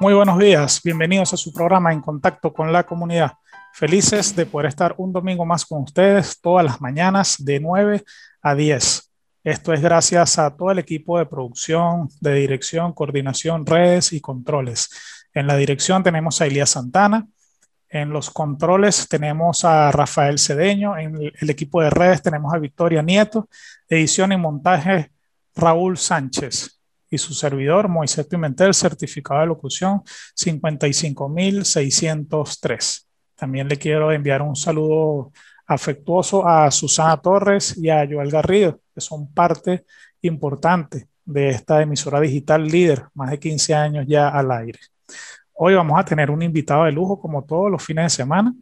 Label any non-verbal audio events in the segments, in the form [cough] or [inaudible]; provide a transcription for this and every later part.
Muy buenos días, bienvenidos a su programa En Contacto con la Comunidad. Felices de poder estar un domingo más con ustedes todas las mañanas de 9 a 10. Esto es gracias a todo el equipo de producción, de dirección, coordinación, redes y controles. En la dirección tenemos a Elías Santana, en los controles tenemos a Rafael Cedeño, en el equipo de redes tenemos a Victoria Nieto, edición y montaje Raúl Sánchez y su servidor Moisés Pimentel, certificado de locución 55603. También le quiero enviar un saludo afectuoso a Susana Torres y a Joel Garrido, que son parte importante de esta emisora digital líder, más de 15 años ya al aire. Hoy vamos a tener un invitado de lujo, como todos los fines de semana,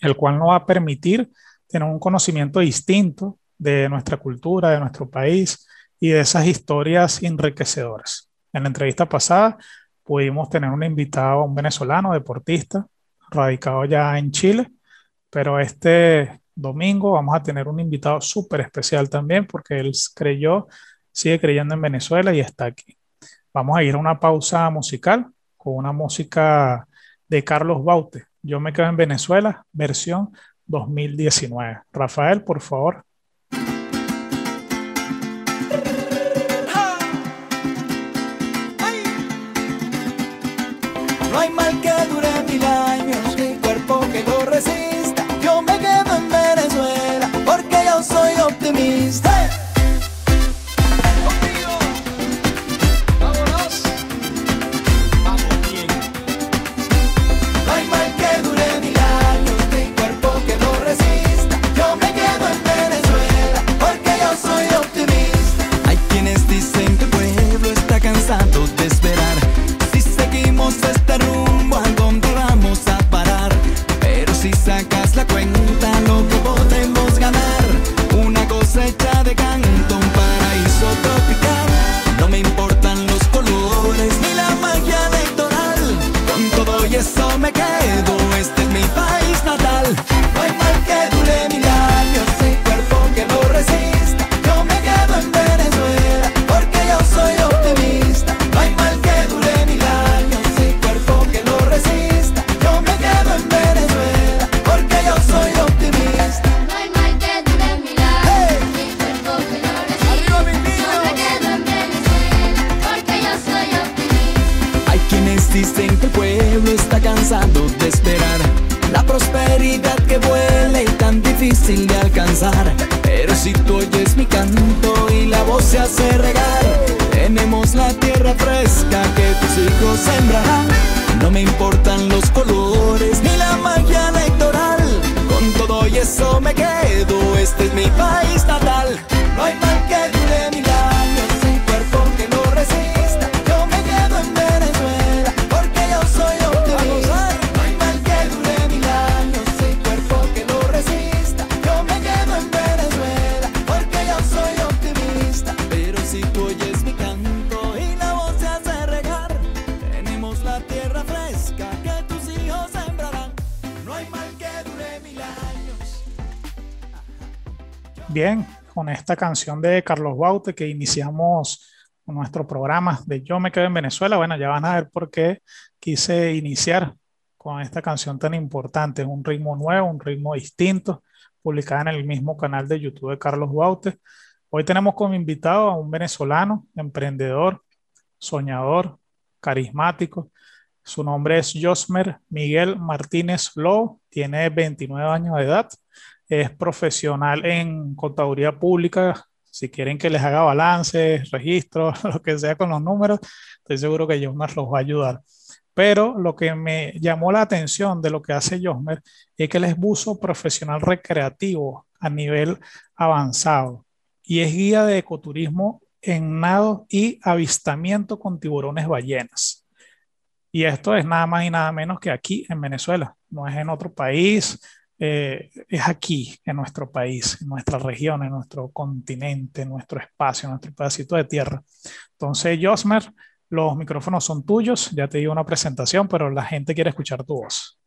el cual nos va a permitir tener un conocimiento distinto de nuestra cultura, de nuestro país, y de esas historias enriquecedoras. En la entrevista pasada pudimos tener un invitado, un venezolano deportista, radicado ya en Chile, pero este domingo vamos a tener un invitado súper especial también porque él creyó, sigue creyendo en Venezuela y está aquí. Vamos a ir a una pausa musical con una música de Carlos Baute. Yo me quedo en Venezuela, versión 2019. Rafael, por favor, No hay mal que dure mil años, ni cuerpo que lo resista. Yo me quedo en Venezuela porque yo soy optimista. Esta canción de Carlos Baute que iniciamos nuestro programa de Yo me quedo en Venezuela. Bueno, ya van a ver por qué quise iniciar con esta canción tan importante. Es un ritmo nuevo, un ritmo distinto, publicada en el mismo canal de YouTube de Carlos Baute. Hoy tenemos como invitado a un venezolano, emprendedor, soñador, carismático. Su nombre es Josmer Miguel Martínez Lowe, tiene 29 años de edad es profesional en contaduría pública. Si quieren que les haga balances, registros, [laughs] lo que sea con los números, estoy seguro que Josmer los va a ayudar. Pero lo que me llamó la atención de lo que hace Josmer es que él es buzo profesional recreativo a nivel avanzado y es guía de ecoturismo en nado y avistamiento con tiburones ballenas. Y esto es nada más y nada menos que aquí en Venezuela, no es en otro país, eh, es aquí, en nuestro país, en nuestra región, en nuestro continente, en nuestro espacio, en nuestro pedacito de tierra. Entonces, Josmer, los micrófonos son tuyos, ya te di una presentación, pero la gente quiere escuchar tu voz.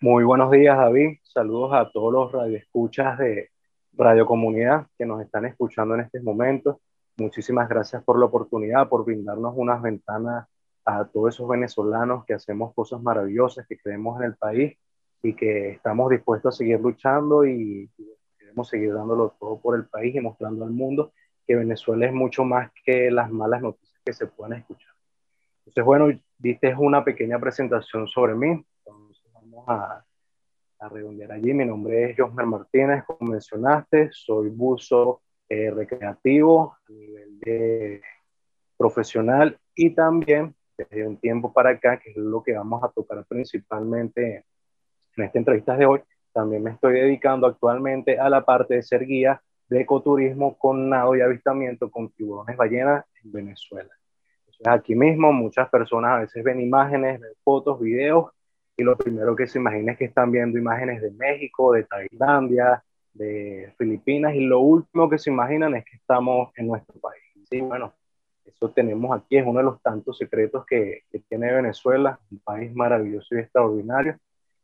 Muy buenos días, David. Saludos a todos los radioescuchas de Radio Comunidad que nos están escuchando en estos momentos. muchísimas gracias por la oportunidad, por brindarnos unas ventanas a todos esos venezolanos que hacemos cosas maravillosas, que creemos en el país y que estamos dispuestos a seguir luchando y, queremos seguir dándolo todo por el país y mostrando al mundo que Venezuela es mucho más que las malas noticias que se pueden escuchar. Entonces, bueno, diste una pequeña presentación sobre mí. Entonces, vamos a, a redondear allí. Mi nombre es Josmer Martínez, como mencionaste, soy buzo eh, recreativo a nivel de profesional y también desde un tiempo para acá, que es lo que vamos a tocar principalmente en esta entrevista de hoy, también me estoy dedicando actualmente a la parte de ser guía de ecoturismo con nado y avistamiento con tiburones ballenas en Venezuela. Entonces, aquí mismo muchas personas a veces ven imágenes, ven fotos, videos y lo primero que se imagina es que están viendo imágenes de México, de Tailandia, de Filipinas y lo último que se imaginan es que estamos en nuestro país. Sí, bueno, eso tenemos aquí, es uno de los tantos secretos que, que tiene Venezuela, un país maravilloso y extraordinario.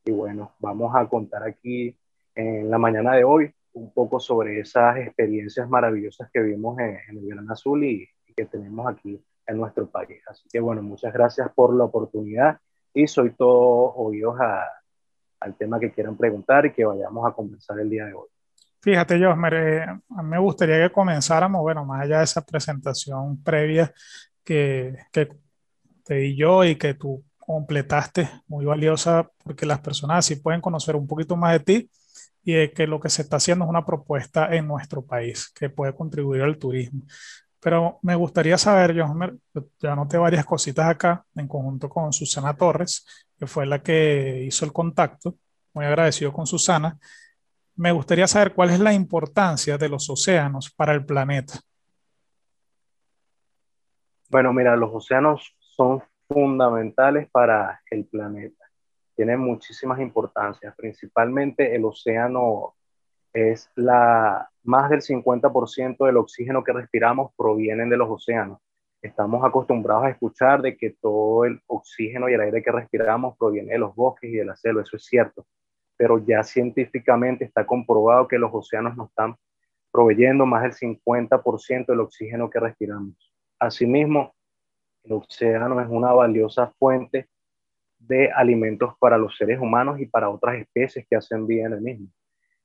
Y bueno, vamos a contar aquí en la mañana de hoy un poco sobre esas experiencias maravillosas que vimos en, el Gran Azul y, que tenemos aquí en nuestro país. Así que bueno, muchas gracias por la oportunidad y soy todo oídos al tema que quieran preguntar y que vayamos a conversar el día de hoy. Fíjate, yo eh, a me gustaría que comenzáramos, bueno, más allá de esa presentación previa que, que te di yo y que tú completaste, muy valiosa, porque las personas así pueden conocer un poquito más de ti y de que lo que se está haciendo es una propuesta en nuestro país que puede contribuir al turismo. Pero me gustaría saber, yo ya anoté varias cositas acá en conjunto con Susana Torres, que fue la que hizo el contacto. Muy agradecido con Susana. Me gustaría saber cuál es la importancia de los océanos para el planeta. Bueno, mira, los océanos son fundamentales para el planeta. Tienen muchísimas importancias, principalmente el océano es la más del 50% del oxígeno que respiramos provienen de los océanos. Estamos acostumbrados a escuchar de que todo el oxígeno y el aire que respiramos proviene de los bosques y de la eso es cierto, pero ya científicamente está comprobado que los océanos nos están proveyendo más del 50% del oxígeno que respiramos. Asimismo, el océano es una valiosa fuente de alimentos para los seres humanos y para otras especies que hacen vida en el mismo.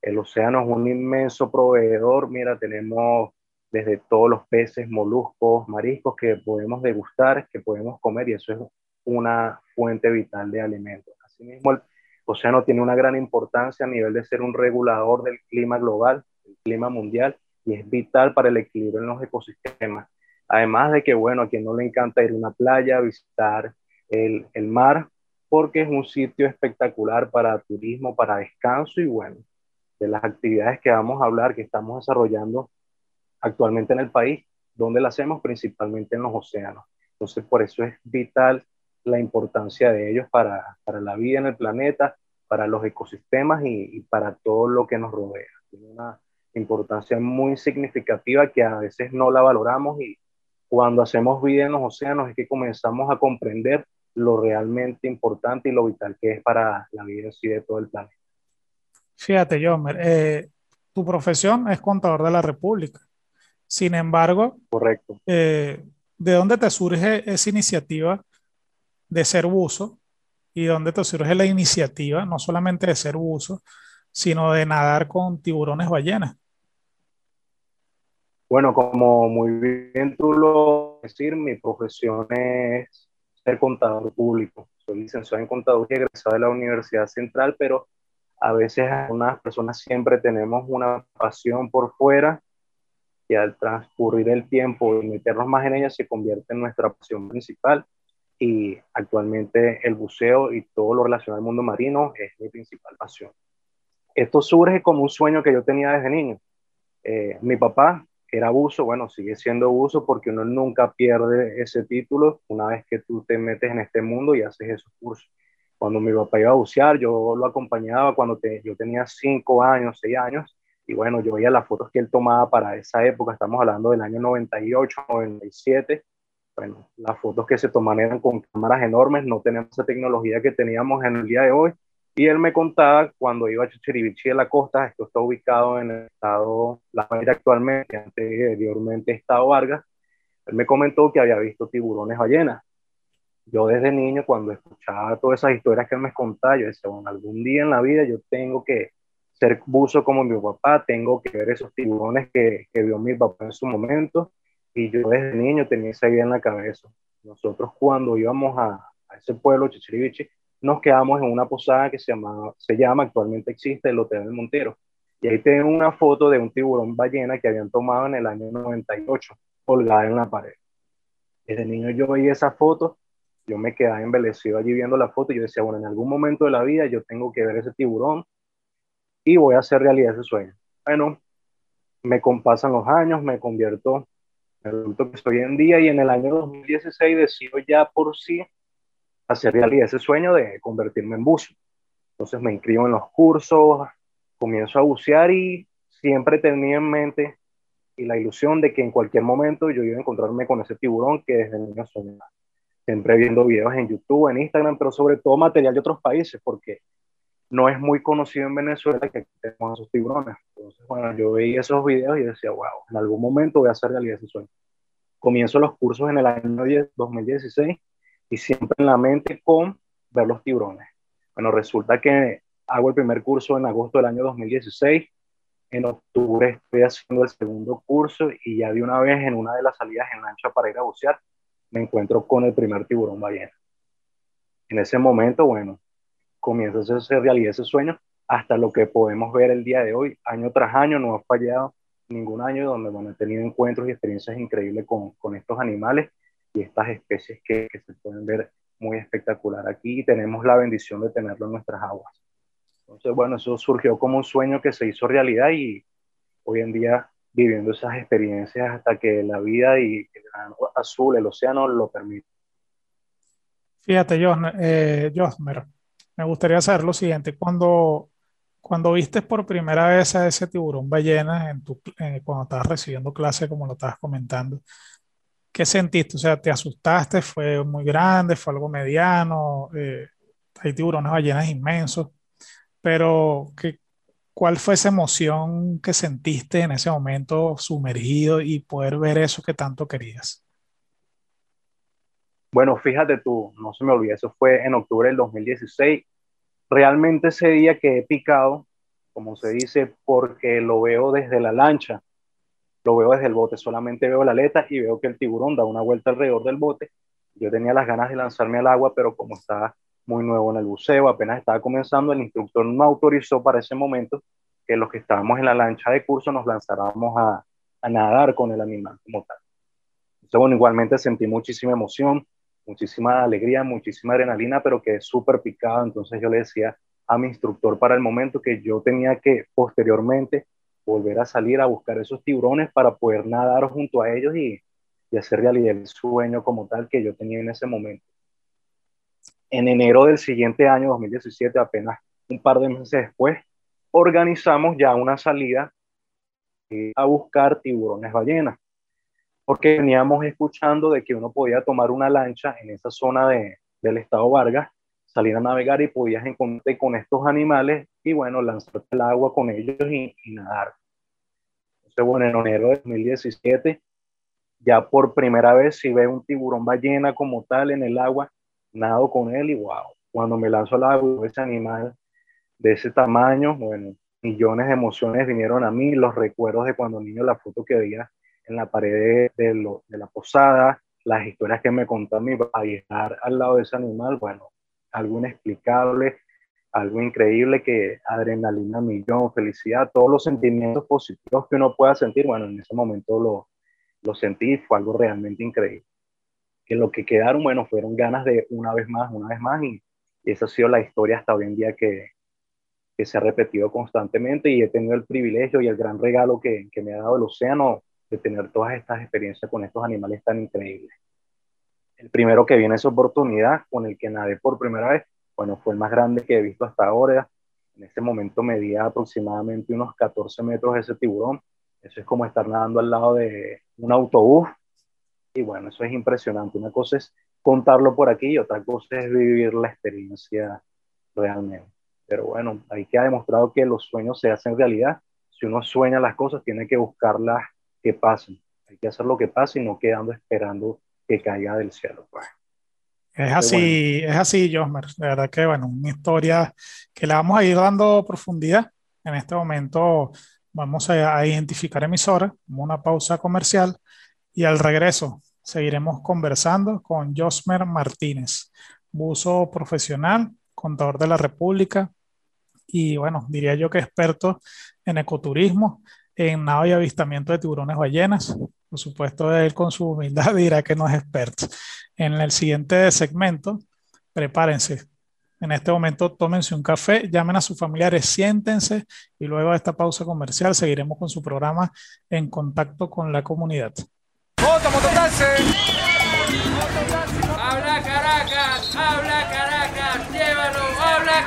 El océano es un inmenso proveedor. Mira, tenemos desde todos los peces, moluscos, mariscos que podemos degustar, que podemos comer y eso es una fuente vital de alimentos. Asimismo, el océano tiene una gran importancia a nivel de ser un regulador del clima global, el clima mundial, y es vital para el equilibrio en los ecosistemas. Además de que, bueno, a quien no le encanta ir a una playa, visitar el, el mar, porque es un sitio espectacular para turismo, para descanso y bueno, de las actividades que vamos a hablar, que estamos desarrollando actualmente en el país, donde la hacemos principalmente en los océanos. Entonces, por eso es vital la importancia de ellos para, para la vida en el planeta, para los ecosistemas y, y, para todo lo que nos rodea. Tiene una importancia muy significativa que a veces no la valoramos y cuando hacemos vida en los océanos es que comenzamos a comprender lo realmente importante y lo vital que es para la vida así de todo el planeta. Fíjate, Jomer, eh, tu profesión es contador de la República. Sin embargo, correcto. Eh, ¿De dónde te surge esa iniciativa de ser buzo y dónde te surge la iniciativa no solamente de ser buzo, sino de nadar con tiburones ballenas? Bueno, como muy bien tú lo decir, mi profesión es ser contador público. Soy licenciado en contaduría egresado de la Universidad Central, pero a veces algunas personas siempre tenemos una pasión por fuera y al transcurrir el tiempo y meternos más en ella se convierte en nuestra pasión principal y actualmente el buceo y todo lo relacionado al mundo marino es mi principal pasión. Esto surge como un sueño que yo tenía desde niño. Eh, mi papá era buzo, bueno, sigue siendo buzo porque uno nunca pierde ese título una vez que tú te metes en este mundo y haces esos cursos. Cuando mi papá iba a bucear, yo lo acompañaba cuando yo tenía 5 años, 6 años, y bueno, yo veía las fotos que él tomaba para esa época, estamos hablando del año 98, 97, bueno, las fotos que se toman eran con cámaras enormes, no tenemos esa tecnología que teníamos en el día de hoy, Y él me contaba cuando iba a Chichirivichi de la costa, esto está ubicado en el estado La Mayor actualmente, anteriormente estado Vargas, él me comentó que había visto tiburones ballenas. Yo desde niño, cuando escuchaba todas esas historias que él me contaba, yo decía, bueno, algún día en la vida yo tengo que ser buzo como mi papá, tengo que ver esos tiburones que, que vio mi papá en su momento. Y yo desde niño tenía esa idea en la cabeza. Nosotros cuando íbamos a, a ese pueblo, Chichirivichi, nos quedamos en una posada que se llama, se llama, actualmente existe, el Hotel del Montero. Y ahí tengo una foto de un tiburón ballena que habían tomado en el año 98, colgada en la pared. Desde niño yo veía esa foto, yo me quedaba embelecido allí viendo la foto y yo decía, bueno, en algún momento de la vida yo tengo que ver ese tiburón y voy a hacer realidad ese sueño. Bueno, me compasan los años, me convierto en el adulto que estoy en día y en el año 2016 decido ya por sí hacer realidad ese sueño de convertirme en buzo. Entonces me inscribo en los cursos, comienzo a bucear y siempre tenía en mente y la ilusión de que en cualquier momento yo iba a encontrarme con ese tiburón que desde niño soñaba. Siempre viendo videos en YouTube, en Instagram, pero sobre todo material de otros países, porque no es muy conocido en Venezuela que tenemos esos tiburones. Entonces, bueno, yo veía esos videos y decía, wow, en algún momento voy a hacer realidad ese sueño. Comienzo los cursos en el año 2016 y siempre en la mente con ver los tiburones. Bueno, resulta que hago el primer curso en agosto del año 2016. En octubre estoy haciendo el segundo curso y ya de una vez en una de las salidas en lancha para ir a bucear, me encuentro con el primer tiburón ballena. En ese momento, bueno, comienza a hacerse realidad ese sueño hasta lo que podemos ver el día de hoy, año tras año, no ha fallado ningún año donde bueno, he tenido encuentros y experiencias increíbles con, con estos animales y estas especies que, se pueden ver muy espectacular aquí y tenemos la bendición de tenerlo en nuestras aguas. Entonces, bueno, eso surgió como un sueño que se hizo realidad y hoy en día viviendo esas experiencias hasta que la vida y el azul, el océano lo permiten. Fíjate, eh, Josmer, me gustaría saber lo siguiente. Cuando, cuando viste por primera vez a ese tiburón ballena en tu, eh, cuando estabas recibiendo clase, como lo estabas comentando, ¿qué sentiste? O sea, ¿te asustaste? ¿Fue muy grande? ¿Fue algo mediano? Eh, hay tiburones ballenas inmensos, pero ¿qué, ¿cuál fue esa emoción que sentiste en ese momento sumergido y poder ver eso que tanto querías? Bueno, fíjate tú, no se me olvida, eso fue en octubre del 2016. Realmente ese día que he picado, como se dice, porque lo veo desde la lancha lo veo desde el bote, solamente veo la aleta y veo que el tiburón da una vuelta alrededor del bote. Yo tenía las ganas de lanzarme al agua, pero como estaba muy nuevo en el buceo, apenas estaba comenzando, el instructor no autorizó para ese momento que los que estábamos en la lancha de curso nos lanzáramos a, nadar con el animal como tal. Entonces, bueno, igualmente sentí muchísima emoción, muchísima alegría, muchísima adrenalina, pero quedé súper picado. Entonces yo le decía a mi instructor para el momento que yo tenía que posteriormente volver a salir a buscar esos tiburones para poder nadar junto a ellos y, y hacer realidad el sueño como tal que yo tenía en ese momento. En enero del siguiente año, 2017, apenas un par de meses después, organizamos ya una salida eh, a buscar tiburones ballenas, porque veníamos escuchando de que uno podía tomar una lancha en esa zona de, del estado Vargas salir a navegar y podías encontrarte con estos animales y bueno, lanzarte al agua con ellos y, nadar. Entonces, bueno, en enero de 2017, ya por primera vez si veo un tiburón ballena como tal en el agua, nado con él y wow, cuando me lanzo al agua, ese animal de ese tamaño, bueno, millones de emociones vinieron a mí, los recuerdos de cuando niño, la foto que veía en la pared de, lo, de la posada, las historias que me contó mi papá y estar al lado de ese animal, bueno, algo inexplicable, algo increíble que adrenalina, millón, felicidad, todos los sentimientos positivos que uno pueda sentir, bueno, en ese momento lo, lo sentí, fue algo realmente increíble. Que lo que quedaron, bueno, fueron ganas de una vez más, una vez más, y, esa ha sido la historia hasta hoy en día que, que se ha repetido constantemente y he tenido el privilegio y el gran regalo que, que me ha dado el océano de tener todas estas experiencias con estos animales tan increíbles. El primero que viene esa oportunidad con el que nadé por primera vez, bueno, fue el más grande que he visto hasta ahora. En ese momento medía aproximadamente unos 14 metros ese tiburón. Eso es como estar nadando al lado de un autobús. Y bueno, eso es impresionante. Una cosa es contarlo por aquí y otra cosa es vivir la experiencia realmente. Pero bueno, ahí queda demostrado que los sueños se hacen realidad. Si uno sueña las cosas, tiene que buscarlas que pasen. Hay que hacer lo que pase y no quedando esperando que caiga del cielo. Pues. Es así, es así, Josmer. De verdad que, bueno, una historia que le vamos a ir dando profundidad. En este momento vamos a, a identificar emisoras, una pausa comercial y al regreso seguiremos conversando con Josmer Martínez, buzo profesional, contador de la República y, bueno, diría yo que experto en ecoturismo, en nado y avistamiento de tiburones ballenas. Por supuesto, él con su humildad [laughs] dirá que no es experto. En el siguiente segmento, prepárense. En este momento, tómense un café, llamen a sus familiares, siéntense y luego de esta pausa comercial seguiremos con su programa en contacto con la comunidad. Habla Caracas, habla Caracas, llévalo,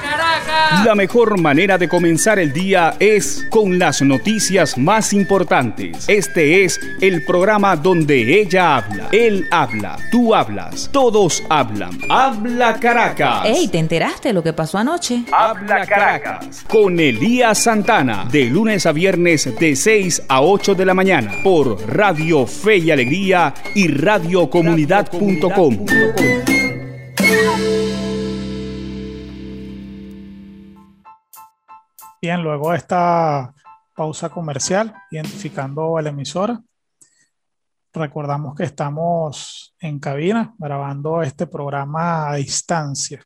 Caracas. La mejor manera de comenzar el día es con las noticias más importantes. Este es el programa donde ella habla, él habla, tú hablas, todos hablan. Habla Caracas. Ey, ¿te enteraste lo que pasó anoche? Habla Caracas. Con Elías Santana, de lunes a viernes de 6 a 8 de la mañana, por Radio Fe y Alegría y radiocomunidad.com. Bien, luego de esta pausa comercial, identificando a la emisora, recordamos que estamos en cabina grabando este programa a distancia.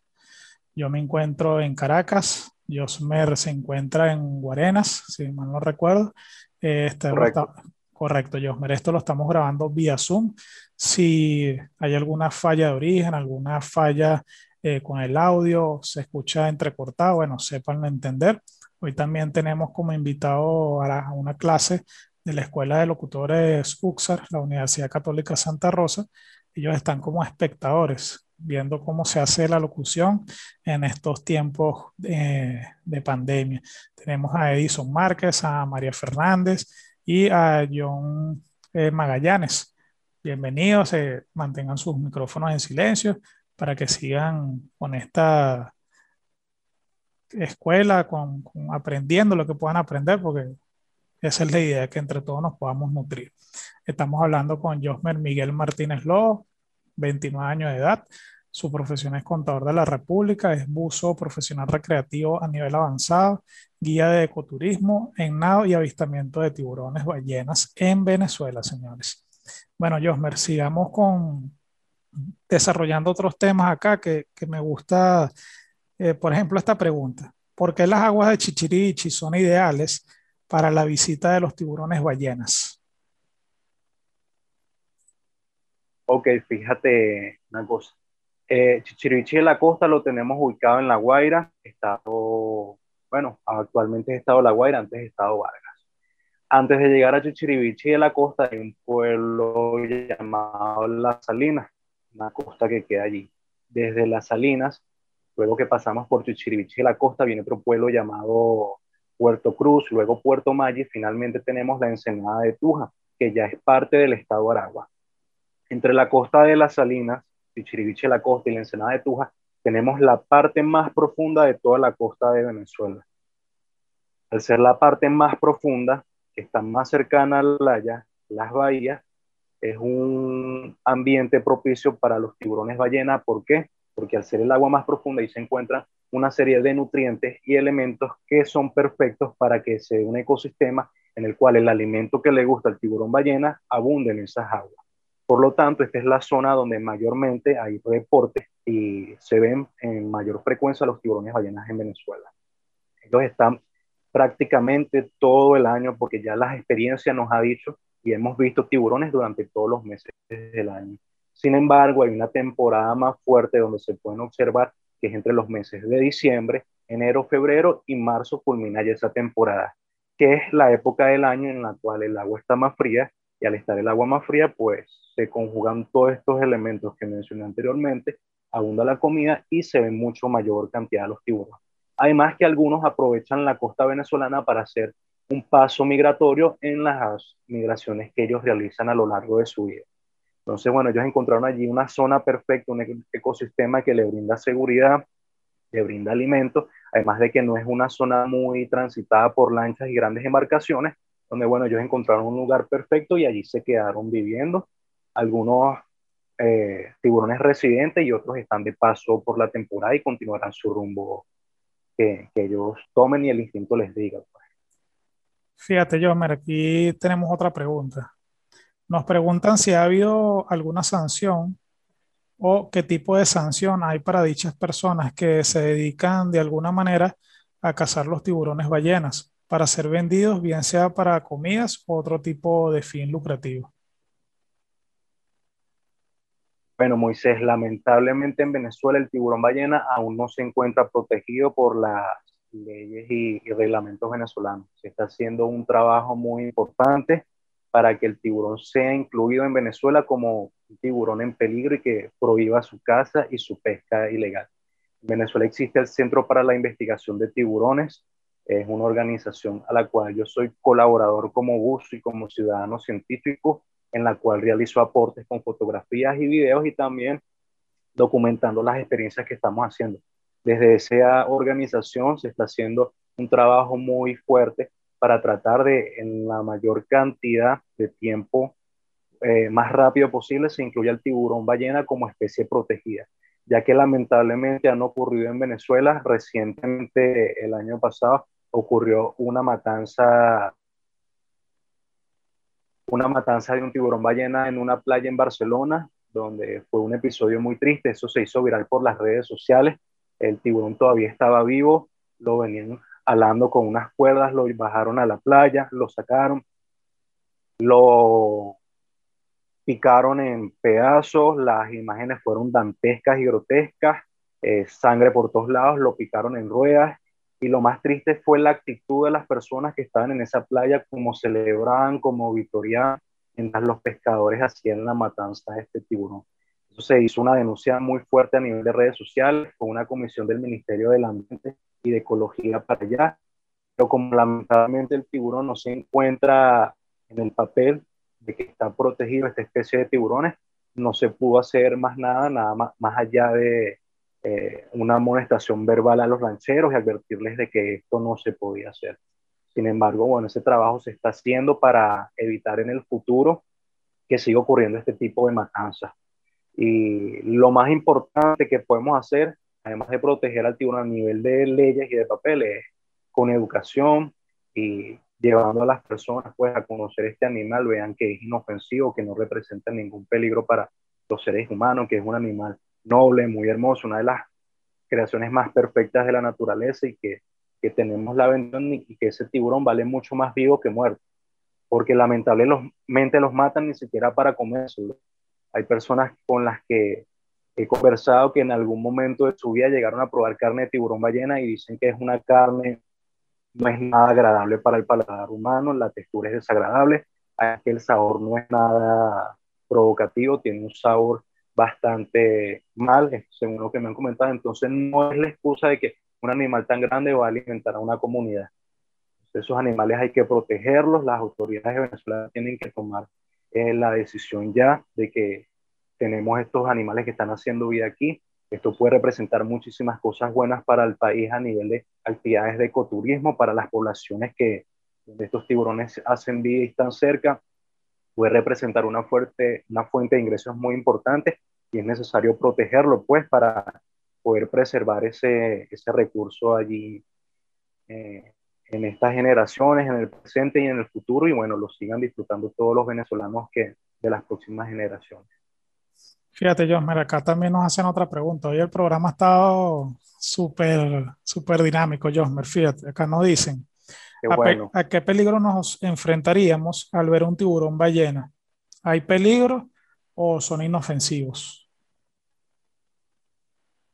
Yo me encuentro en Caracas, Josmer se encuentra en Guarenas, si mal no recuerdo. Este, correcto. Está, correcto, Josmer. Esto lo estamos grabando vía Zoom. Si hay alguna falla de origen, alguna falla eh, con el audio, se escucha entrecortado, bueno, sepan entender. Hoy también tenemos como invitado a, una clase de la Escuela de Locutores UXAR, la Universidad Católica Santa Rosa. Ellos están como espectadores, viendo cómo se hace la locución en estos tiempos de, de pandemia. Tenemos a Edison Márquez, a María Fernández y a John eh, Magallanes bienvenidos, eh, mantengan sus micrófonos en silencio para que sigan con esta escuela, con, aprendiendo lo que puedan aprender, porque esa es la idea, que entre todos nos podamos nutrir. Estamos hablando con Josmer Miguel Martínez Lobo, 29 años de edad. Su profesión es contador de la República, es buzo profesional recreativo a nivel avanzado, guía de ecoturismo en nado y avistamiento de tiburones ballenas en Venezuela, señores. Bueno, Josmer, sigamos con desarrollando otros temas acá que, que me gusta, eh, por ejemplo, esta pregunta. ¿Por qué las aguas de Chichirichi son ideales para la visita de los tiburones ballenas? Ok, fíjate una cosa. Eh, Chichirichi de la costa lo tenemos ubicado en La Guaira, estado, bueno, actualmente es estado La Guaira, antes es estado Vargas antes de llegar a Chichirivichi de la costa hay un pueblo llamado Las Salinas, una costa que queda allí. Desde Las Salinas, luego que pasamos por Chichirivichi de la costa, viene otro pueblo llamado Puerto Cruz, luego Puerto Maya y finalmente tenemos la ensenada de Tuja, que ya es parte del estado Aragua. Entre la costa de Las Salinas, Chichirivichi de la costa y la ensenada de Tuja, tenemos la parte más profunda de toda la costa de Venezuela. Al ser la parte más profunda, que están más cercanas a la playa, las bahías, es un ambiente propicio para los tiburones ballena. ¿Por qué? Porque al ser el agua más profunda y se encuentran una serie de nutrientes y elementos que son perfectos para que sea un ecosistema en el cual el alimento que le gusta al tiburón ballena abunde en esas aguas. Por lo tanto, esta es la zona donde mayormente hay reportes y se ven en mayor frecuencia los tiburones ballenas en Venezuela. Ellos están prácticamente todo el año porque ya las experiencias nos ha dicho y hemos visto tiburones durante todos los meses del año. Sin embargo, hay una temporada más fuerte donde se pueden observar que es entre los meses de diciembre, enero, febrero y marzo culmina ya esa temporada, que es la época del año en la cual el agua está más fría y al estar el agua más fría, pues se conjugan todos estos elementos que mencioné anteriormente, abunda la comida y se ve mucho mayor cantidad de los tiburones. Además que algunos aprovechan la costa venezolana para hacer un paso migratorio en las migraciones que ellos realizan a lo largo de su vida. Entonces, bueno, ellos encontraron allí una zona perfecta, un ecosistema que le brinda seguridad, le brinda alimento, además de que no es una zona muy transitada por lanchas y grandes embarcaciones, donde, bueno, ellos encontraron un lugar perfecto y allí se quedaron viviendo. Algunos eh, tiburones residentes y otros están de paso por la temporada y continuarán su rumbo que, que ellos tomen y el instinto les diga. Pues. Fíjate, Jomer, aquí tenemos otra pregunta. Nos preguntan si ha habido alguna sanción o qué tipo de sanción hay para dichas personas que se dedican de alguna manera a cazar los tiburones ballenas para ser vendidos, bien sea para comidas o otro tipo de fin lucrativo. Bueno, Moisés, lamentablemente en Venezuela el tiburón ballena aún no se encuentra protegido por las leyes y, reglamentos venezolanos. Se está haciendo un trabajo muy importante para que el tiburón sea incluido en Venezuela como tiburón en peligro y que prohíba su caza y su pesca ilegal. En Venezuela existe el Centro para la Investigación de Tiburones, es una organización a la cual yo soy colaborador como buzo y como ciudadano científico, en la cual realizo aportes con fotografías y videos y también documentando las experiencias que estamos haciendo. Desde esa organización se está haciendo un trabajo muy fuerte para tratar de, en la mayor cantidad de tiempo eh, más rápido posible, se incluya el tiburón ballena como especie protegida, ya que lamentablemente han ocurrido en Venezuela. Recientemente el año pasado ocurrió una matanza una matanza de un tiburón ballena en una playa en Barcelona, donde fue un episodio muy triste, eso se hizo viral por las redes sociales. El tiburón todavía estaba vivo, lo venían alando con unas cuerdas, lo bajaron a la playa, lo sacaron, lo picaron en pedazos, las imágenes fueron dantescas y grotescas, eh, sangre por todos lados, lo picaron en ruedas y lo más triste fue la actitud de las personas que estaban en esa playa, como celebraban, como victoriaban, mientras los pescadores hacían la matanza de este tiburón. Se hizo una denuncia muy fuerte a nivel de redes sociales, con una comisión del Ministerio del Ambiente y de Ecología para allá, pero como lamentablemente el tiburón no se encuentra en el papel de que está protegido esta especie de tiburones, no se pudo hacer más nada, nada más, más allá de eh, una amonestación verbal a los rancheros y advertirles de que esto no se podía hacer. Sin embargo, bueno, ese trabajo se está haciendo para evitar en el futuro que siga ocurriendo este tipo de matanzas. Y lo más importante que podemos hacer, además de proteger al tiburón a nivel de leyes y de papeles, con educación y llevando a las personas pues, a conocer este animal, vean que es inofensivo, que no representa ningún peligro para los seres humanos, que es un animal noble, muy hermoso, una de las creaciones más perfectas de la naturaleza y que, que tenemos la bendición y que ese tiburón vale mucho más vivo que muerto, porque lamentablemente los matan ni siquiera para comérselo. Hay personas con las que he conversado que en algún momento de su vida llegaron a probar carne de tiburón ballena y dicen que es una carne, no es nada agradable para el paladar humano, la textura es desagradable, el sabor no es nada provocativo, tiene un sabor bastante mal, según lo que me han comentado, entonces no es la excusa de que un animal tan grande va a alimentar a una comunidad. esos animales hay que protegerlos, las autoridades de Venezuela tienen que tomar la decisión ya de que tenemos estos animales que están haciendo vida aquí. Esto puede representar muchísimas cosas buenas para el país a nivel de actividades de ecoturismo, para las poblaciones que donde estos tiburones hacen vida y están cerca. Puede representar una, fuerte, una fuente de ingresos muy importante y es necesario protegerlo, pues, para poder preservar ese, ese recurso allí eh, en estas generaciones, en el presente y en el futuro, y bueno, lo sigan disfrutando todos los venezolanos que de las próximas generaciones. Fíjate, Josmer, acá también nos hacen otra pregunta. Hoy el programa ha estado súper, súper dinámico, Josmer. Fíjate, acá nos dicen, ¿a, ¿a qué peligro nos enfrentaríamos al ver un tiburón ballena? ¿Hay peligro o son inofensivos?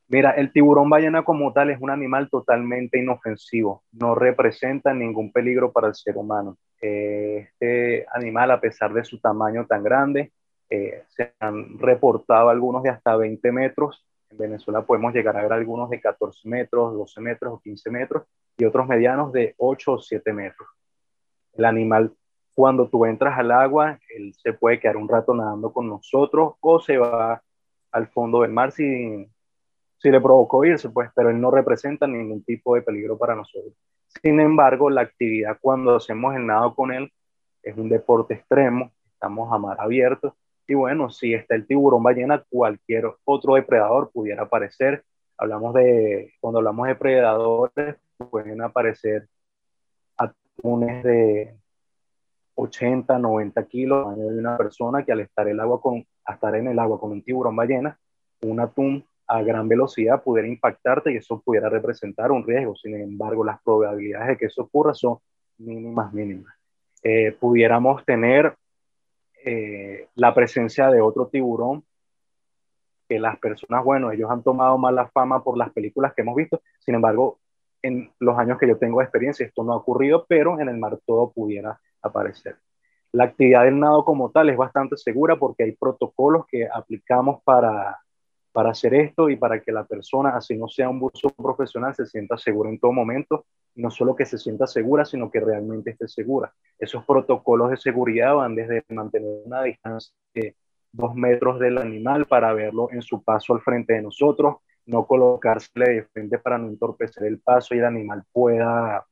Mira, el tiburón ballena como tal es un animal totalmente inofensivo, no representa ningún peligro para el ser humano. Eh, este animal, a pesar de su tamaño tan grande, eh, se han reportado algunos de hasta 20 metros. En Venezuela podemos llegar a ver algunos de 14 metros, 12 metros o 15 metros y otros medianos de 8 o 7 metros. El animal, cuando tú entras al agua, él se puede quedar un rato nadando con nosotros o se va al fondo del mar sin sí le provocó irse, pues, pero él no representa ningún tipo de peligro para nosotros. Sin embargo, la actividad cuando hacemos el nado con él es un deporte extremo, estamos a mar abierto, y bueno, si está el tiburón ballena, cualquier otro depredador pudiera aparecer. Hablamos de, cuando hablamos de predadores, pueden aparecer atunes de 80, 90 kilos de una persona que al estar, el agua con, estar en el agua con un tiburón ballena, un atún a gran velocidad pudiera impactarte y eso pudiera representar un riesgo. Sin embargo, las probabilidades de que eso ocurra son mínimas, mínimas. Eh, pudiéramos tener eh, la presencia de otro tiburón que las personas, bueno, ellos han tomado mala fama por las películas que hemos visto, sin embargo, en los años que yo tengo de experiencia esto no ha ocurrido, pero en el mar todo pudiera aparecer. La actividad del nado como tal es bastante segura porque hay protocolos que aplicamos para, para hacer esto y para que la persona, así no sea un buzo profesional, se sienta segura en todo momento. No solo que se sienta segura, sino que realmente esté segura. Esos protocolos de seguridad van desde mantener una distancia de dos metros del animal para verlo en su paso al frente de nosotros, no colocársele de frente para no entorpecer el paso y el animal pueda,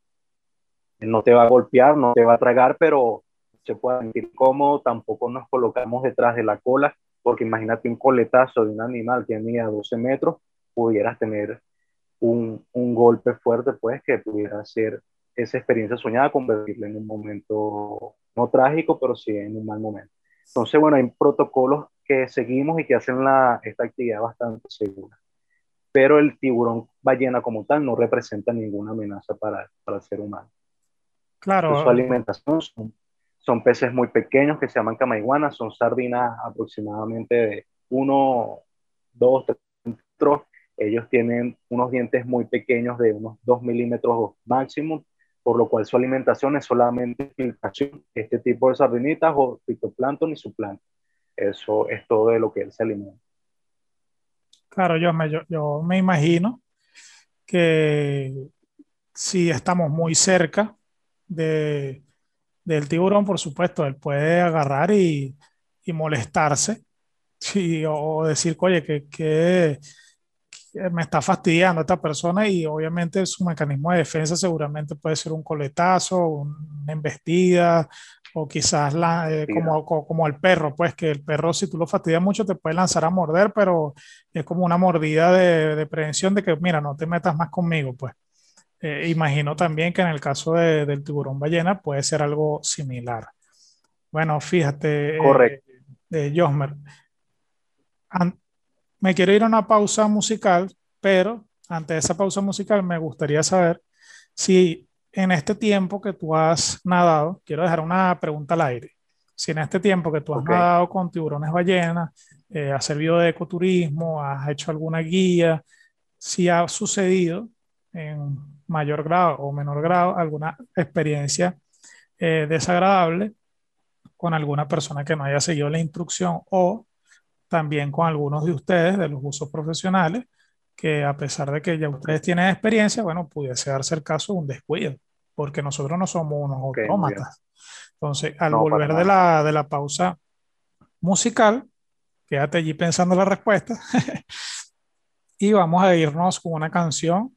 no te va a golpear, no te va a tragar, pero se puede sentir cómodo, tampoco nos colocamos detrás de la cola, porque imagínate un coletazo de un animal que mide 12 metros, pudieras tener un, un, golpe fuerte, pues, que pudiera ser esa experiencia soñada, convertirla en un momento no trágico, pero sí en un mal momento. Entonces, bueno, hay protocolos que seguimos y que hacen la, esta actividad bastante segura. Pero el tiburón ballena como tal no representa ninguna amenaza para, para el ser humano. Claro. Su alimentación son, son, peces muy pequeños que se llaman camaiguanas, son sardinas aproximadamente de 1, 2, 3 metros ellos tienen unos dientes muy pequeños de unos 2 milímetros máximo, por lo cual su alimentación es solamente este tipo de sardinitas o fitoplancton y zooplancton. Eso es todo de lo que él se alimenta. Claro, yo me, yo me imagino que si estamos muy cerca de, del tiburón, por supuesto, él puede agarrar y, y molestarse [laughs] sí, o decir, oye, que, que me está fastidiando esta persona y obviamente su mecanismo de defensa seguramente puede ser un coletazo, una embestida o quizás la, eh, como, como el perro, pues que el perro si tú lo fastidias mucho te puede lanzar a morder, pero es como una mordida de, de prevención de que mira, no te metas más conmigo, pues. Eh, imagino también que en el caso de, del tiburón ballena puede ser algo similar. Bueno, fíjate, eh, Correcto. Eh, Josmer, me quiero ir a una pausa musical, pero antes de esa pausa musical me gustaría saber si en este tiempo que tú has nadado, quiero dejar una pregunta al aire, si en este tiempo que tú has okay. nadado con tiburones ballenas, eh, has servido de ecoturismo, has hecho alguna guía, si ha sucedido en mayor grado o menor grado alguna experiencia eh, desagradable con alguna persona que no haya seguido la instrucción o también con algunos de ustedes, de los usos profesionales, que a pesar de que ya ustedes tienen experiencia, bueno, pudiese darse el caso de un descuido, porque nosotros no somos unos okay, autómatas. Entonces, al no, volver de la, de la pausa musical, quédate allí pensando la respuesta, [laughs] y vamos a irnos con una canción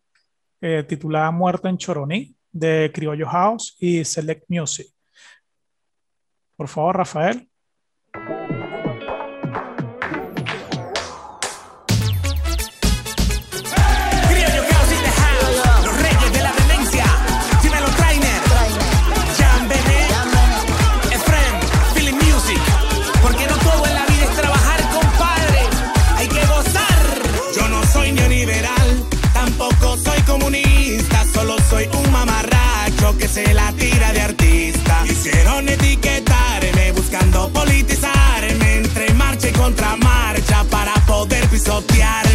eh, titulada Muerto en Choroní, de Criollo House y Select Music. Por favor, Rafael. Se la tira de artista. Quisieron etiquetarme buscando politizarme entre marcha y contramarcha para poder pisotearme.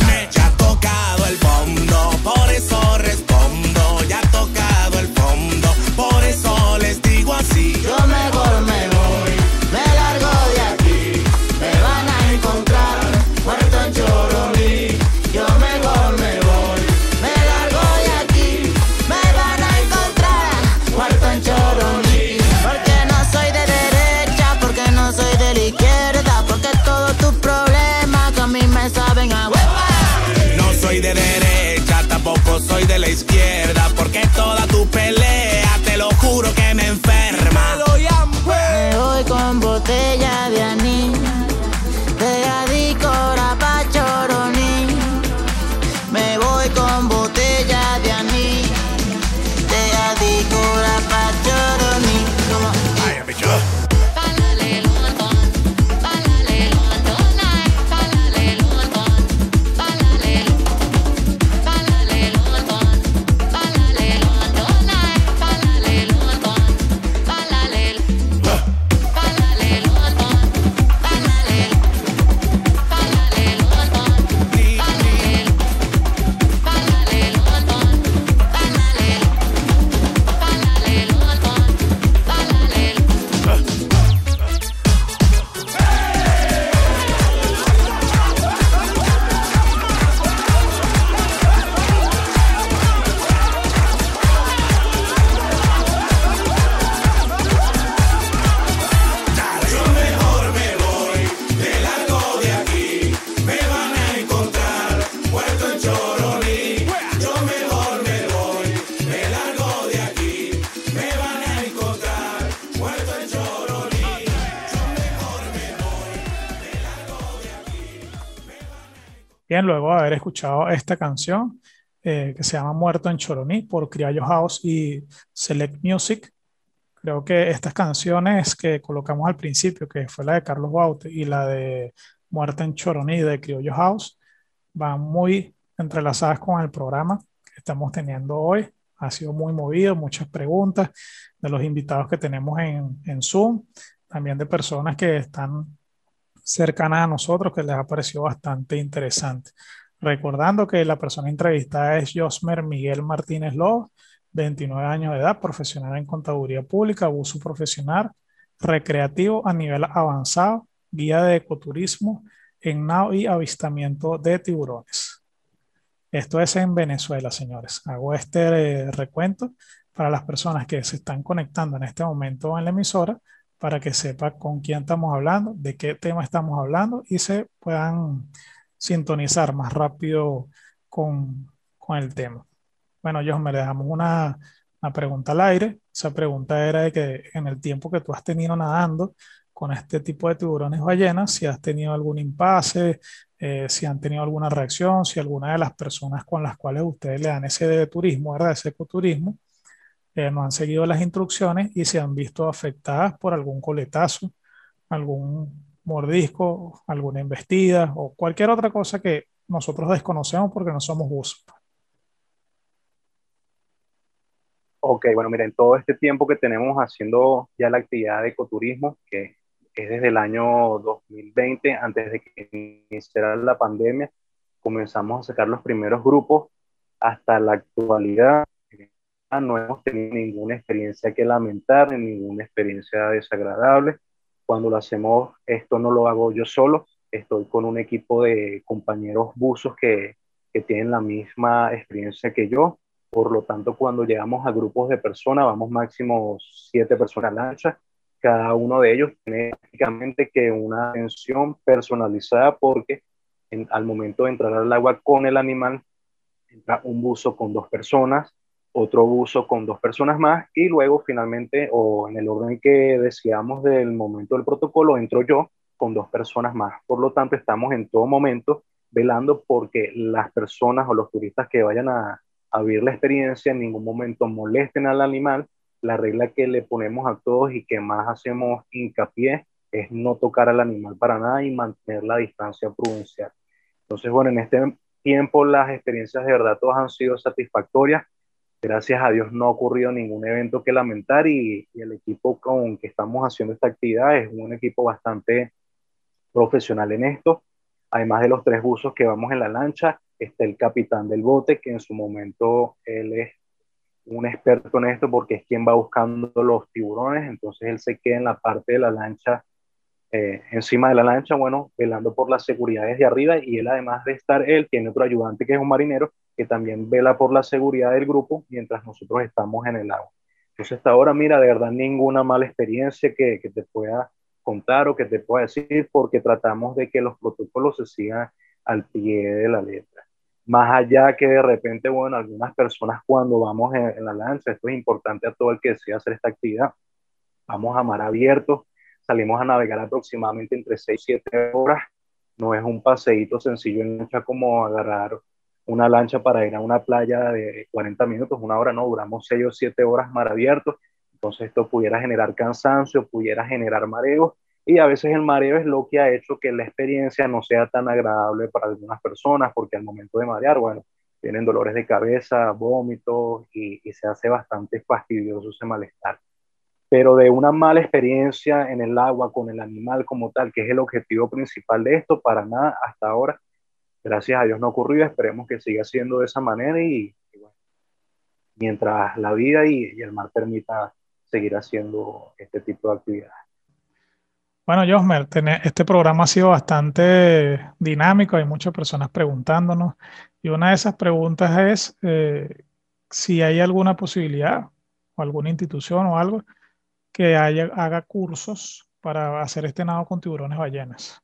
Escuchado esta canción eh, que se llama Muerto en Choroní por Criollo House y Select Music, creo que estas canciones que colocamos al principio, que fue la de Carlos Baute y la de Muerto en Choroní de Criollo House, van muy entrelazadas con el programa que estamos teniendo hoy. Ha sido muy movido, muchas preguntas de los invitados que tenemos en, en Zoom, también de personas que están cercanas a nosotros que les ha parecido bastante interesante. Recordando que la persona entrevistada es Josmer Miguel Martínez López, 29 años de edad, profesional en contaduría pública, abuso profesional, recreativo a nivel avanzado, guía de ecoturismo en nao y avistamiento de tiburones. Esto es en Venezuela, señores. Hago este eh, recuento para las personas que se están conectando en este momento en la emisora para que sepa con quién estamos hablando, de qué tema estamos hablando y se puedan sintonizar más rápido con, con el tema. Bueno, John, me dejamos una, una pregunta al aire. Esa pregunta era de que en el tiempo que tú has tenido nadando con este tipo de tiburones ballenas, si has tenido algún impasse, eh, si han tenido alguna reacción, si alguna de las personas con las cuales ustedes le dan ese turismo, ¿verdad? Ese ecoturismo, eh, no han seguido las instrucciones y se han visto afectadas por algún coletazo, algún mordisco, alguna embestida o cualquier otra cosa que nosotros desconocemos porque no somos buzos. Ok, bueno, miren, todo este tiempo que tenemos haciendo ya la actividad de ecoturismo, que es desde el año 2020, antes de que iniciara la pandemia, comenzamos a sacar los primeros grupos hasta la actualidad. No hemos tenido ninguna experiencia que lamentar, ni ninguna experiencia desagradable. Cuando lo hacemos, esto no lo hago yo solo, estoy con un equipo de compañeros buzos que, que tienen la misma experiencia que yo. Por lo tanto, cuando llegamos a grupos de personas, vamos máximo siete personas lancha, cada uno de ellos tiene prácticamente que una atención personalizada porque al momento de entrar al agua con el animal, entra un buzo con dos personas, otro buzo con dos personas más y luego finalmente, o en el orden que decíamos del momento del protocolo, entro yo con dos personas más. Por lo tanto, estamos en todo momento velando porque las personas o los turistas que vayan a, a vivir la experiencia en ningún momento molesten al animal. La regla que le ponemos a todos y que más hacemos hincapié es no tocar al animal para nada y mantener la distancia prudencial. Entonces, bueno, en este tiempo las experiencias de verdad todas han sido satisfactorias. Gracias a Dios no ha ocurrido ningún evento que lamentar y, el equipo con que estamos haciendo esta actividad es un equipo bastante profesional en esto. Además de los tres buzos que vamos en la lancha, está el capitán del bote, que en su momento él es un experto en esto porque es quien va buscando los tiburones, entonces él se queda en la parte de la lancha, eh, encima de la lancha, bueno, velando por la seguridad desde arriba y él además de estar él, tiene otro ayudante que es un marinero que también vela por la seguridad del grupo mientras nosotros estamos en el agua. Entonces hasta ahora, mira, de verdad ninguna mala experiencia que, que te pueda contar o que te pueda decir porque tratamos de que los protocolos se sigan al pie de la letra. Más allá que de repente, bueno, algunas personas cuando vamos en, en la lancha, esto es importante a todo el que desea hacer esta actividad, vamos a mar abierto, salimos a navegar aproximadamente entre 6 y 7 horas, no es un paseíto sencillo en lancha como agarrar una lancha para ir a una playa de 40 minutos, una hora, no, duramos 6 o 7 horas mar abierto, entonces esto pudiera generar cansancio, pudiera generar mareos, y a veces el mareo es lo que ha hecho que la experiencia no sea tan agradable para algunas personas, porque al momento de marear, bueno, tienen dolores de cabeza, vómitos, y, y se hace bastante fastidioso ese malestar pero de una mala experiencia en el agua con el animal como tal, que es el objetivo principal de esto, para nada hasta ahora. Gracias a Dios no ocurrió, esperemos que siga siendo de esa manera y, y bueno, mientras la vida y, y, el mar permita seguir haciendo este tipo de actividades. Bueno, Josmer, este programa ha sido bastante dinámico, hay muchas personas preguntándonos y una de esas preguntas es eh, si hay alguna posibilidad o alguna institución o algo que haya, haga cursos para hacer este nado con tiburones ballenas.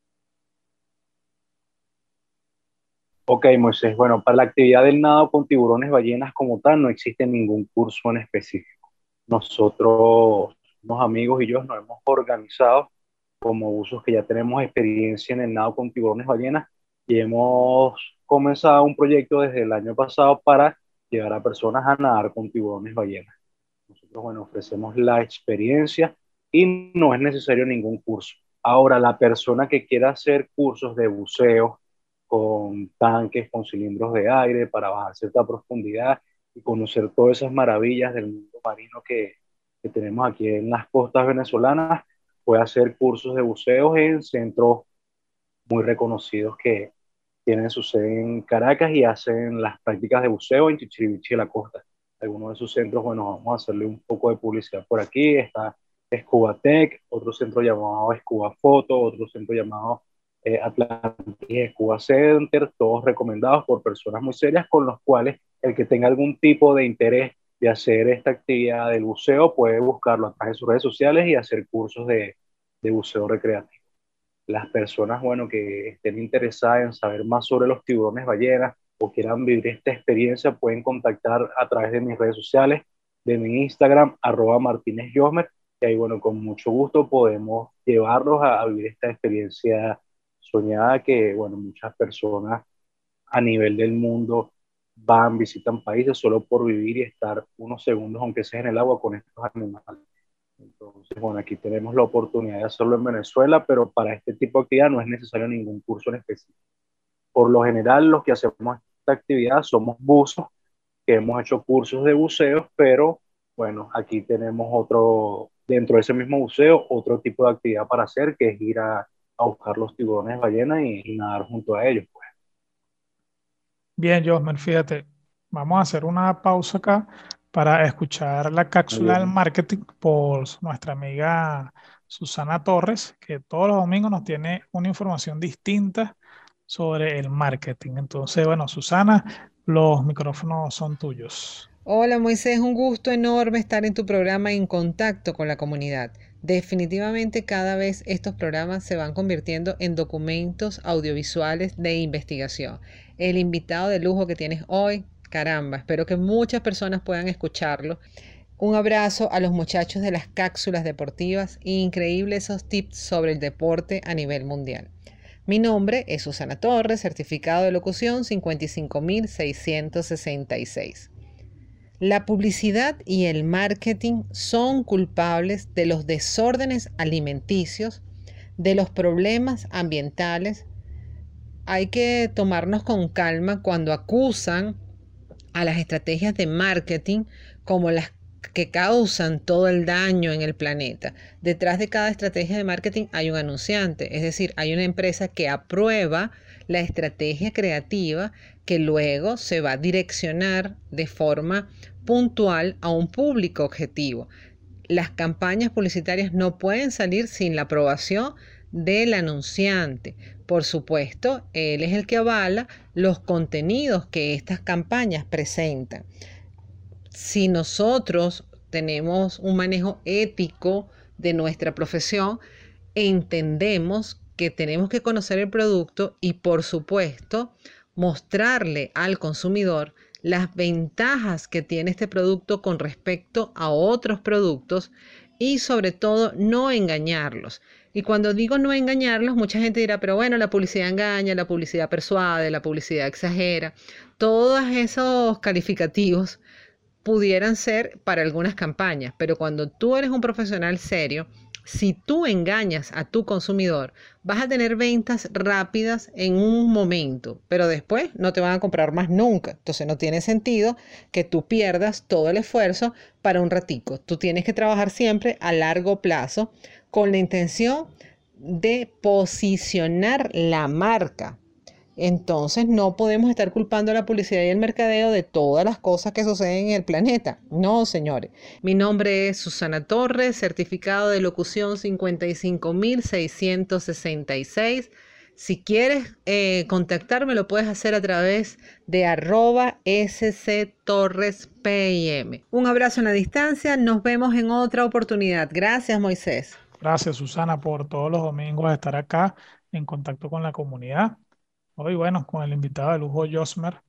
Ok, Moisés. Bueno, para la actividad del nado con tiburones ballenas como tal, no existe ningún curso en específico. Nosotros, unos amigos y yo, nos hemos organizado como usos que ya tenemos experiencia en el nado con tiburones ballenas y hemos comenzado un proyecto desde el año pasado para llevar a personas a nadar con tiburones ballenas. Bueno, ofrecemos la experiencia y no es necesario ningún curso. Ahora, la persona que quiera hacer cursos de buceo con tanques, con cilindros de aire para bajar cierta profundidad y conocer todas esas maravillas del mundo marino que, que tenemos aquí en las costas venezolanas, puede hacer cursos de buceo en centros muy reconocidos que tienen su sede en Caracas y hacen las prácticas de buceo en Chichiriviche, la costa algunos de sus centros, bueno, vamos a hacerle un poco de publicidad por aquí. Está Tech, otro centro llamado Scuba Foto, otro centro llamado eh, Atlantis Scuba Center, todos recomendados por personas muy serias con los cuales el que tenga algún tipo de interés de hacer esta actividad del buceo puede buscarlo a través de sus redes sociales y hacer cursos de, de buceo recreativo. Las personas, bueno, que estén interesadas en saber más sobre los tiburones ballenas, o quieran vivir esta experiencia, pueden contactar a través de mis redes sociales, de mi Instagram, arroba Martínez Josmer, y ahí, bueno, con mucho gusto podemos llevarlos a, a vivir esta experiencia soñada que, bueno, muchas personas a nivel del mundo van, visitan países solo por vivir y estar unos segundos, aunque sea en el agua, con estos animales. Entonces, bueno, aquí tenemos la oportunidad de hacerlo en Venezuela, pero para este tipo de actividad no es necesario ningún curso en específico. Por lo general, los que hacemos esta actividad somos buzos que hemos hecho cursos de buceo, pero bueno, aquí tenemos otro, dentro de ese mismo buceo, otro tipo de actividad para hacer, que es ir a, a buscar los tiburones ballenas y, y, nadar junto a ellos. Pues. Bien, Josmer, fíjate, vamos a hacer una pausa acá para escuchar la cápsula del marketing por nuestra amiga Susana Torres, que todos los domingos nos tiene una información distinta sobre el marketing. Entonces, bueno, Susana, los micrófonos son tuyos. Hola Moisés, un gusto enorme estar en tu programa en contacto con la comunidad. Definitivamente cada vez estos programas se van convirtiendo en documentos audiovisuales de investigación. El invitado de lujo que tienes hoy, caramba, espero que muchas personas puedan escucharlo. Un abrazo a los muchachos de las cápsulas deportivas. Increíble esos tips sobre el deporte a nivel mundial. Mi nombre es Susana Torres, certificado de locución 55666. La publicidad y el marketing son culpables de los desórdenes alimenticios, de los problemas ambientales. Hay que tomarnos con calma cuando acusan a las estrategias de marketing como las que causan todo el daño en el planeta. Detrás de cada estrategia de marketing hay un anunciante, es decir, hay una empresa que aprueba la estrategia creativa que luego se va a direccionar de forma puntual a un público objetivo. Las campañas publicitarias no pueden salir sin la aprobación del anunciante. Por supuesto, él es el que avala los contenidos que estas campañas presentan si nosotros tenemos un manejo ético de nuestra profesión, entendemos que tenemos que conocer el producto y por supuesto mostrarle al consumidor las ventajas que tiene este producto con respecto a otros productos y sobre todo no engañarlos. Y cuando digo no engañarlos, mucha gente dirá, pero bueno, la publicidad engaña, la publicidad persuade, la publicidad exagera. Todos esos calificativos pudieran ser para algunas campañas, pero cuando tú eres un profesional serio, si tú engañas a tu consumidor, vas a tener ventas rápidas en un momento, pero después no te van a comprar más nunca. Entonces no tiene sentido que tú pierdas todo el esfuerzo para un ratico. Tú tienes que trabajar siempre a largo plazo con la intención de posicionar la marca entonces no podemos estar culpando a la publicidad y el mercadeo de todas las cosas que suceden en el planeta. No, señores. Mi nombre es Susana Torres, certificado de locución 55666. Si quieres eh, contactarme, lo puedes hacer a través de arroba sctorrespim. Un abrazo en la distancia. Nos vemos en otra oportunidad. Gracias, Moisés. Gracias, Susana, por todos los domingos estar acá en contacto con la comunidad. Hoy, bueno, con el invitado de lujo Josmer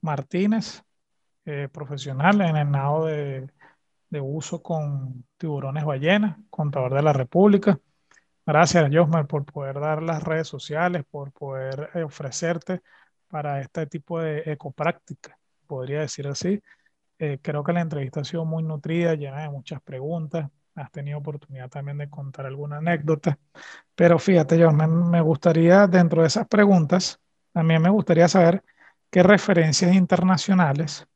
Martínez, eh, profesional en el nado de, uso con tiburones ballenas, contador de la República. Gracias, Josmer, por poder dar las redes sociales, por poder eh, ofrecerte para este tipo de ecopráctica, podría decir así. Eh, creo que la entrevista ha sido muy nutrida, llena de muchas preguntas. Has tenido oportunidad también de contar alguna anécdota. Pero fíjate, yo me, gustaría, dentro de esas preguntas, también me gustaría saber qué referencias internacionales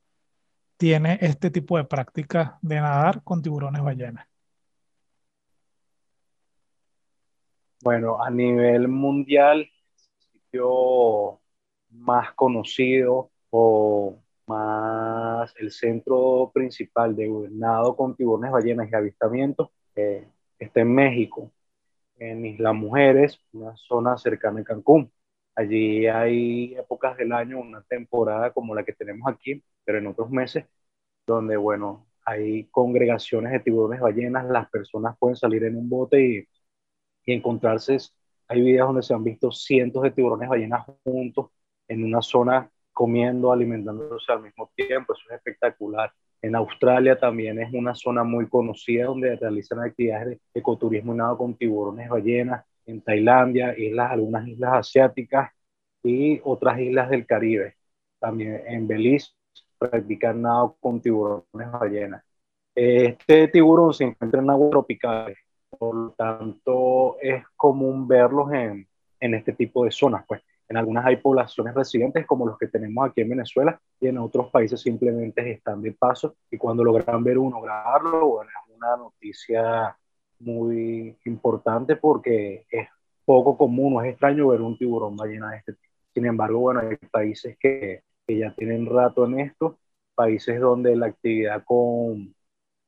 tiene este tipo de práctica de nadar con tiburones ballenas. Bueno, a nivel mundial, el sitio más conocido o más el centro principal de nado con tiburones ballenas y avistamientos eh, está en México, en Isla Mujeres, una zona cercana a Cancún. Allí hay épocas del año, una temporada como la que tenemos aquí, pero en otros meses, donde, bueno, hay congregaciones de tiburones ballenas, las personas pueden salir en un bote y, y encontrarse, hay videos donde se han visto cientos de tiburones ballenas juntos en una zona comiendo, alimentándose al mismo tiempo, eso es espectacular. En Australia también es una zona muy conocida donde realizan actividades de ecoturismo y nado con tiburones ballenas en Tailandia, islas, algunas islas asiáticas y otras islas del Caribe. También en Belice practican nado con tiburones ballenas. Este tiburón se encuentra en aguas tropicales, por lo tanto es común verlos en, en este tipo de zonas. Pues en algunas hay poblaciones residentes como los que tenemos aquí en Venezuela y en otros países simplemente están de paso y cuando logran ver uno, grabarlo, bueno, es una noticia muy importante porque es poco común, es extraño ver un tiburón ballena de este tipo. Sin embargo, bueno, hay países que, que ya tienen rato en esto, países donde la actividad con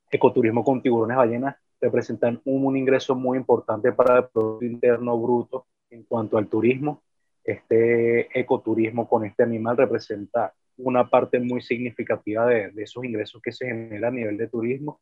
ecoturismo con tiburones ballenas representan un, un ingreso muy importante para el Producto Interno Bruto en cuanto al turismo. Este ecoturismo con este animal representa una parte muy significativa de, esos ingresos que se generan a nivel de turismo.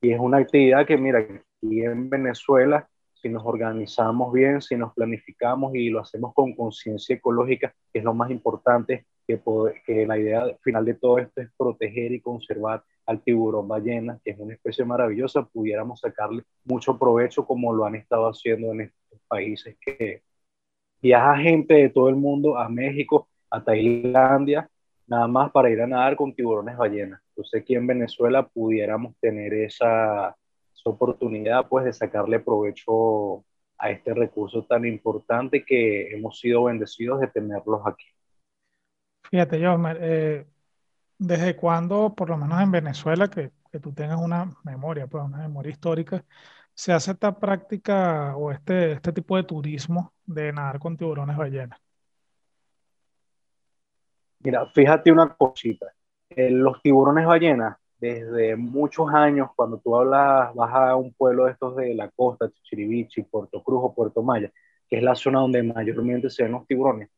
Y es una actividad que, mira, aquí en Venezuela, si nos organizamos bien, si nos planificamos y lo hacemos con conciencia ecológica, que es lo más importante, que, que la idea final de todo esto es proteger y conservar al tiburón ballena, que es una especie maravillosa, pudiéramos sacarle mucho provecho como lo han estado haciendo en estos países que viaja gente de todo el mundo a México, a Tailandia, nada más para ir a nadar con tiburones ballenas. Entonces aquí en Venezuela pudiéramos tener esa, esa, oportunidad pues de sacarle provecho a este recurso tan importante que hemos sido bendecidos de tenerlos aquí. Fíjate, yo, eh, ¿desde cuándo, por lo menos en Venezuela, que, que, tú tengas una memoria, pues una memoria histórica, se hace esta práctica o este, este tipo de turismo de nadar con tiburones ballenas? Mira, fíjate una cosita. Eh, los tiburones ballenas, desde muchos años, cuando tú hablas, vas a un pueblo de estos de la costa, Chichiribichi, Puerto Cruz o Puerto Maya, que es la zona donde mayormente se ven los tiburones,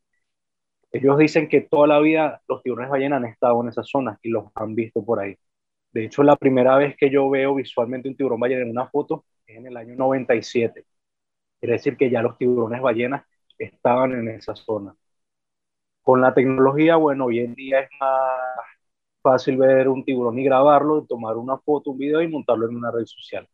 ellos dicen que toda la vida los tiburones ballenas han estado en esas zonas y los han visto por ahí. De hecho, la primera vez que yo veo visualmente un tiburón ballena en una foto es en el año 97. Quiere decir que ya los tiburones ballenas estaban en esa zona con la tecnología, bueno, hoy en día es más fácil ver un tiburón y grabarlo, tomar una foto, un video y montarlo en una red social.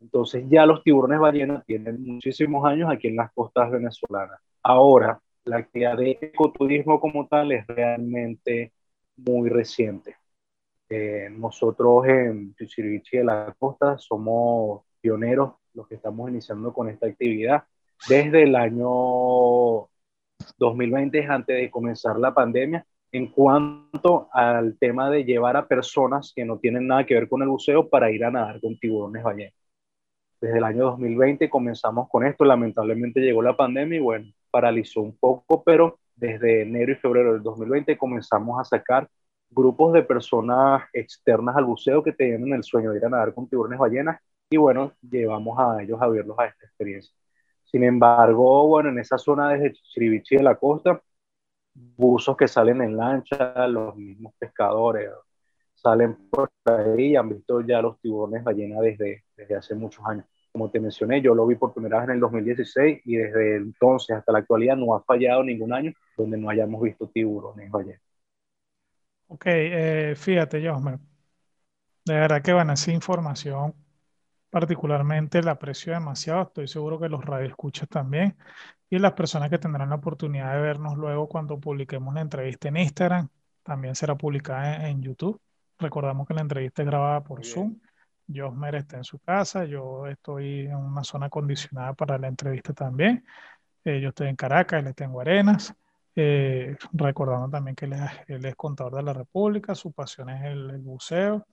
Entonces ya los tiburones ballenas tienen muchísimos años aquí en las costas venezolanas. Ahora, la actividad de ecoturismo como tal es realmente muy reciente. Eh, nosotros en Chichirivichi de la Costa somos pioneros los que estamos iniciando con esta actividad desde el año 2020, antes de comenzar la pandemia, en cuanto al tema de llevar a personas que no tienen nada que ver con el buceo para ir a nadar con tiburones ballenas. Desde el año 2020 comenzamos con esto, lamentablemente llegó la pandemia y bueno, paralizó un poco, pero desde enero y febrero del 2020 comenzamos a sacar grupos de personas externas al buceo que tenían el sueño de ir a nadar con tiburones ballenas y bueno, llevamos a ellos a verlos a esta experiencia. Sin embargo, bueno, en esa zona de Chiribichi de la costa, buzos que salen en lancha, los mismos pescadores salen por ahí y han visto ya los tiburones ballenas desde, desde hace muchos años. Como te mencioné, yo lo vi por primera vez en el 2016 y desde entonces hasta la actualidad no ha fallado ningún año donde no hayamos visto tiburones ballenas. Ok, eh, fíjate, Josmer, de verdad que van a esa información particularmente la aprecio demasiado, estoy seguro que los radioescuchas también y las personas que tendrán la oportunidad de vernos luego cuando publiquemos la entrevista en Instagram, también será publicada en, en YouTube. Recordamos que la entrevista es grabada por Zoom. Josmer está en su casa, yo estoy en una zona acondicionada para la entrevista también. Eh, yo estoy en Caracas, él está en Guarenas. Eh, recordando también que él es, contador de la República, su pasión es el, el buceo,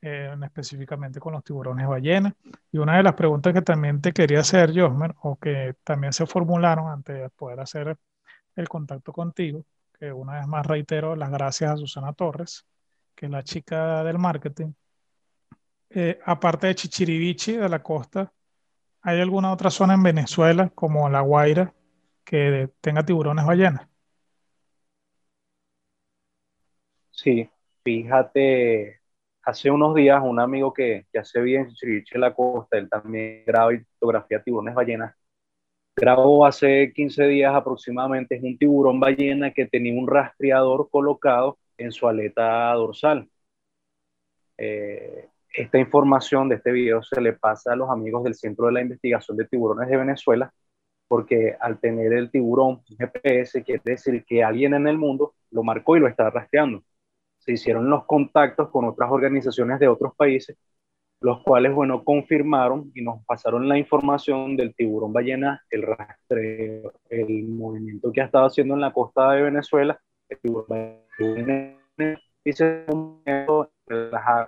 eh, específicamente con los tiburones ballenas. Y una de las preguntas que también te quería hacer, Josmer, o que también se formularon antes de poder hacer el contacto contigo, que una vez más reitero las gracias a Susana Torres, que es la chica del marketing. Eh, aparte de Chichirivichi, de la costa, ¿hay alguna otra zona en Venezuela, como La Guaira, que tenga tiburones ballenas? Sí, fíjate, hace unos días un amigo que, que hace bien en Chichiriche la costa, él también graba y fotografía tiburones ballenas, grabó hace 15 días aproximadamente, un tiburón ballena que tenía un rastreador colocado en su aleta dorsal. Eh, esta información de este video se le pasa a los amigos del Centro de la Investigación de Tiburones de Venezuela, porque al tener el tiburón GPS quiere decir que alguien en el mundo lo marcó y lo está rastreando se hicieron los contactos con otras organizaciones de otros países, los cuales, bueno, confirmaron y nos pasaron la información del tiburón ballena, el rastreo, el movimiento que ha estado haciendo en la costa de Venezuela, el tiburón ballena, y se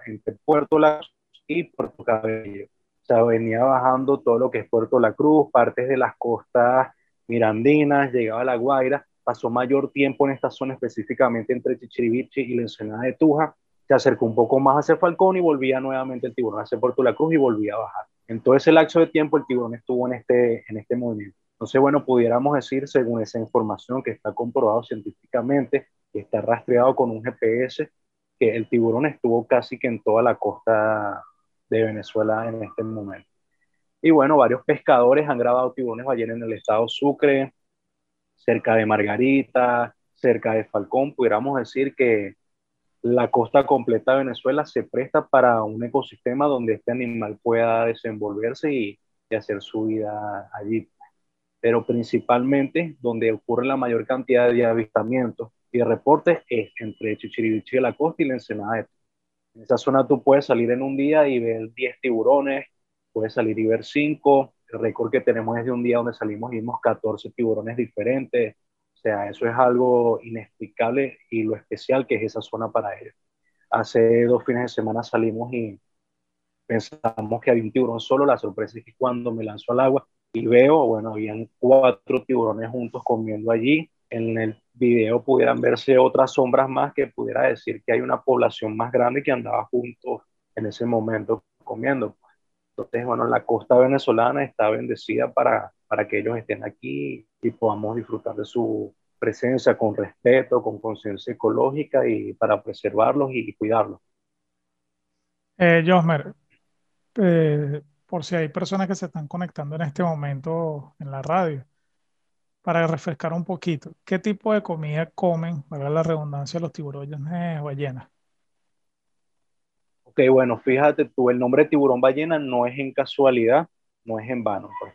entre Puerto La Cruz y Puerto Cabello. O sea, venía bajando todo lo que es Puerto La Cruz, partes de las costas mirandinas, llegaba a La Guaira, pasó mayor tiempo en esta zona, específicamente entre Chichiriviche y la ensenada de Tuja, se acercó un poco más hacia Falcón y volvía nuevamente el tiburón hacia Puerto La Cruz y volvía a bajar. En todo ese lapso de tiempo el tiburón estuvo en este, en este movimiento. Entonces, bueno, pudiéramos decir, según esa información que está comprobado científicamente, que está rastreado con un GPS, que el tiburón estuvo casi que en toda la costa de Venezuela en este momento. Y bueno, varios pescadores han grabado tiburones ballenas en el estado Sucre, cerca de Margarita, cerca de Falcón, pudiéramos decir que la costa completa de Venezuela se presta para un ecosistema donde este animal pueda desenvolverse y, hacer su vida allí. Pero principalmente donde ocurre la mayor cantidad de avistamientos y de reportes es entre Chichiriviche y la costa y la Ensenada. De en esa zona tú puedes salir en un día y ver 10 tiburones, puedes salir y ver 5, el récord que tenemos es de un día donde salimos y vimos 14 tiburones diferentes. O sea, eso es algo inexplicable y lo especial que es esa zona para ellos. Hace dos fines de semana salimos y pensamos que había un tiburón solo. La sorpresa es que cuando me lanzo al agua y veo, bueno, habían cuatro tiburones juntos comiendo allí. En el video pudieran verse otras sombras más que pudiera decir que hay una población más grande que andaba juntos en ese momento comiendo. Entonces, bueno, la costa venezolana está bendecida para, para que ellos estén aquí y podamos disfrutar de su presencia con respeto, con conciencia ecológica y para preservarlos y cuidarlos. Eh, Josmer, eh, por si hay personas que se están conectando en este momento en la radio, para refrescar un poquito, ¿qué tipo de comida comen, para la redundancia, los tiburones ballenas? Ok, bueno, fíjate tú, el nombre tiburón ballena no es en casualidad, no es en vano. Pues.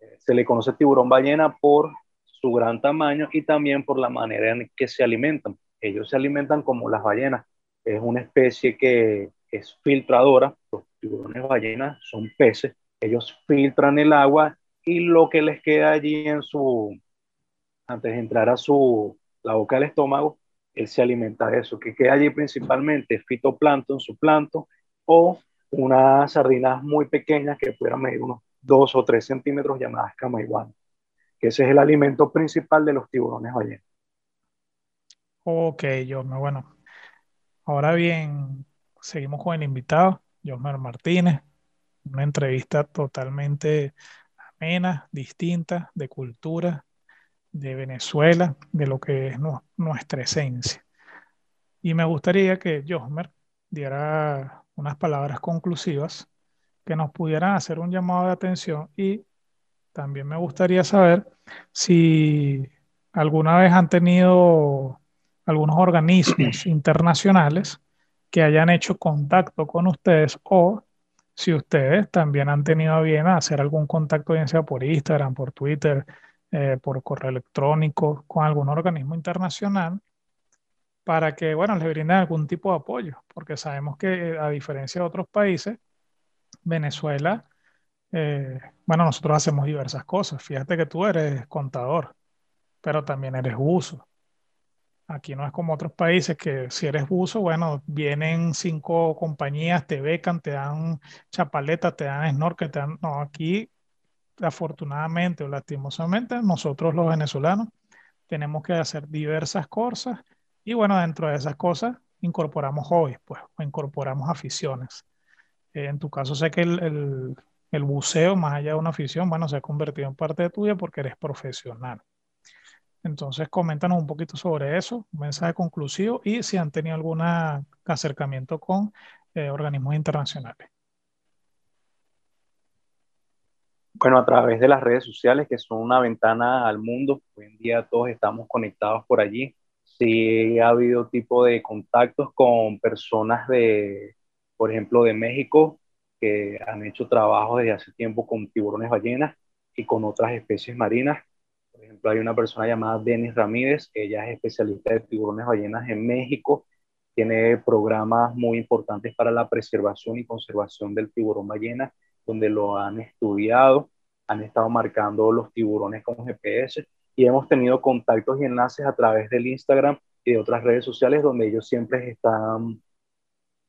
Eh, se le conoce tiburón ballena por su gran tamaño y también por la manera en que se alimentan. Ellos se alimentan como las ballenas. Es una especie que es filtradora. Los tiburones ballenas son peces. Ellos filtran el agua y lo que les queda allí en su, antes de entrar a su, la boca del estómago, él se alimenta de eso, que queda allí principalmente fitoplancton, zooplancton o unas sardinas muy pequeñas que pudieran medir unos 2 o 3 centímetros llamadas camaiguanas, que ese es el alimento principal de los tiburones ballenas. Ok, Josmer, bueno. Ahora bien, seguimos con el invitado, Josmer Martínez, una entrevista totalmente amena, distinta, de cultura, de Venezuela, de lo que es nuestra esencia. Y me gustaría que Josmer diera unas palabras conclusivas que nos pudieran hacer un llamado de atención y también me gustaría saber si alguna vez han tenido algunos organismos [clears throat] internacionales que hayan hecho contacto con ustedes o si ustedes también han tenido bien hacer algún contacto, bien sea por Instagram, por Twitter, eh, por correo electrónico, con algún organismo internacional, para que, bueno, les brinden algún tipo de apoyo, porque sabemos que a diferencia de otros países, Venezuela, eh, bueno, nosotros hacemos diversas cosas. Fíjate que tú eres contador, pero también eres buzo. Aquí no es como otros países que si eres buzo, bueno, vienen cinco compañías, te becan, te dan chapaletas, te dan snorkel, te dan... No, aquí afortunadamente o lastimosamente, nosotros los venezolanos tenemos que hacer diversas cosas y bueno, dentro de esas cosas incorporamos hobbies, pues, o incorporamos aficiones. Eh, en tu caso sé que el, el, buceo, más allá de una afición, bueno, se ha convertido en parte tuya porque eres profesional. Entonces, coméntanos un poquito sobre eso, un mensaje conclusivo y si han tenido algún acercamiento con eh, organismos internacionales. Bueno, a través de las redes sociales, que son una ventana al mundo, hoy en día todos estamos conectados por allí. Sí ha habido tipo de contactos con personas de, por ejemplo, de México, que han hecho trabajo desde hace tiempo con tiburones ballenas y con otras especies marinas. Por ejemplo, hay una persona llamada Denis Ramírez, ella es especialista de tiburones ballenas en México, tiene programas muy importantes para la preservación y conservación del tiburón ballena donde lo han estudiado, han estado marcando los tiburones con GPS y hemos tenido contactos y enlaces a través del Instagram y de otras redes sociales donde ellos siempre están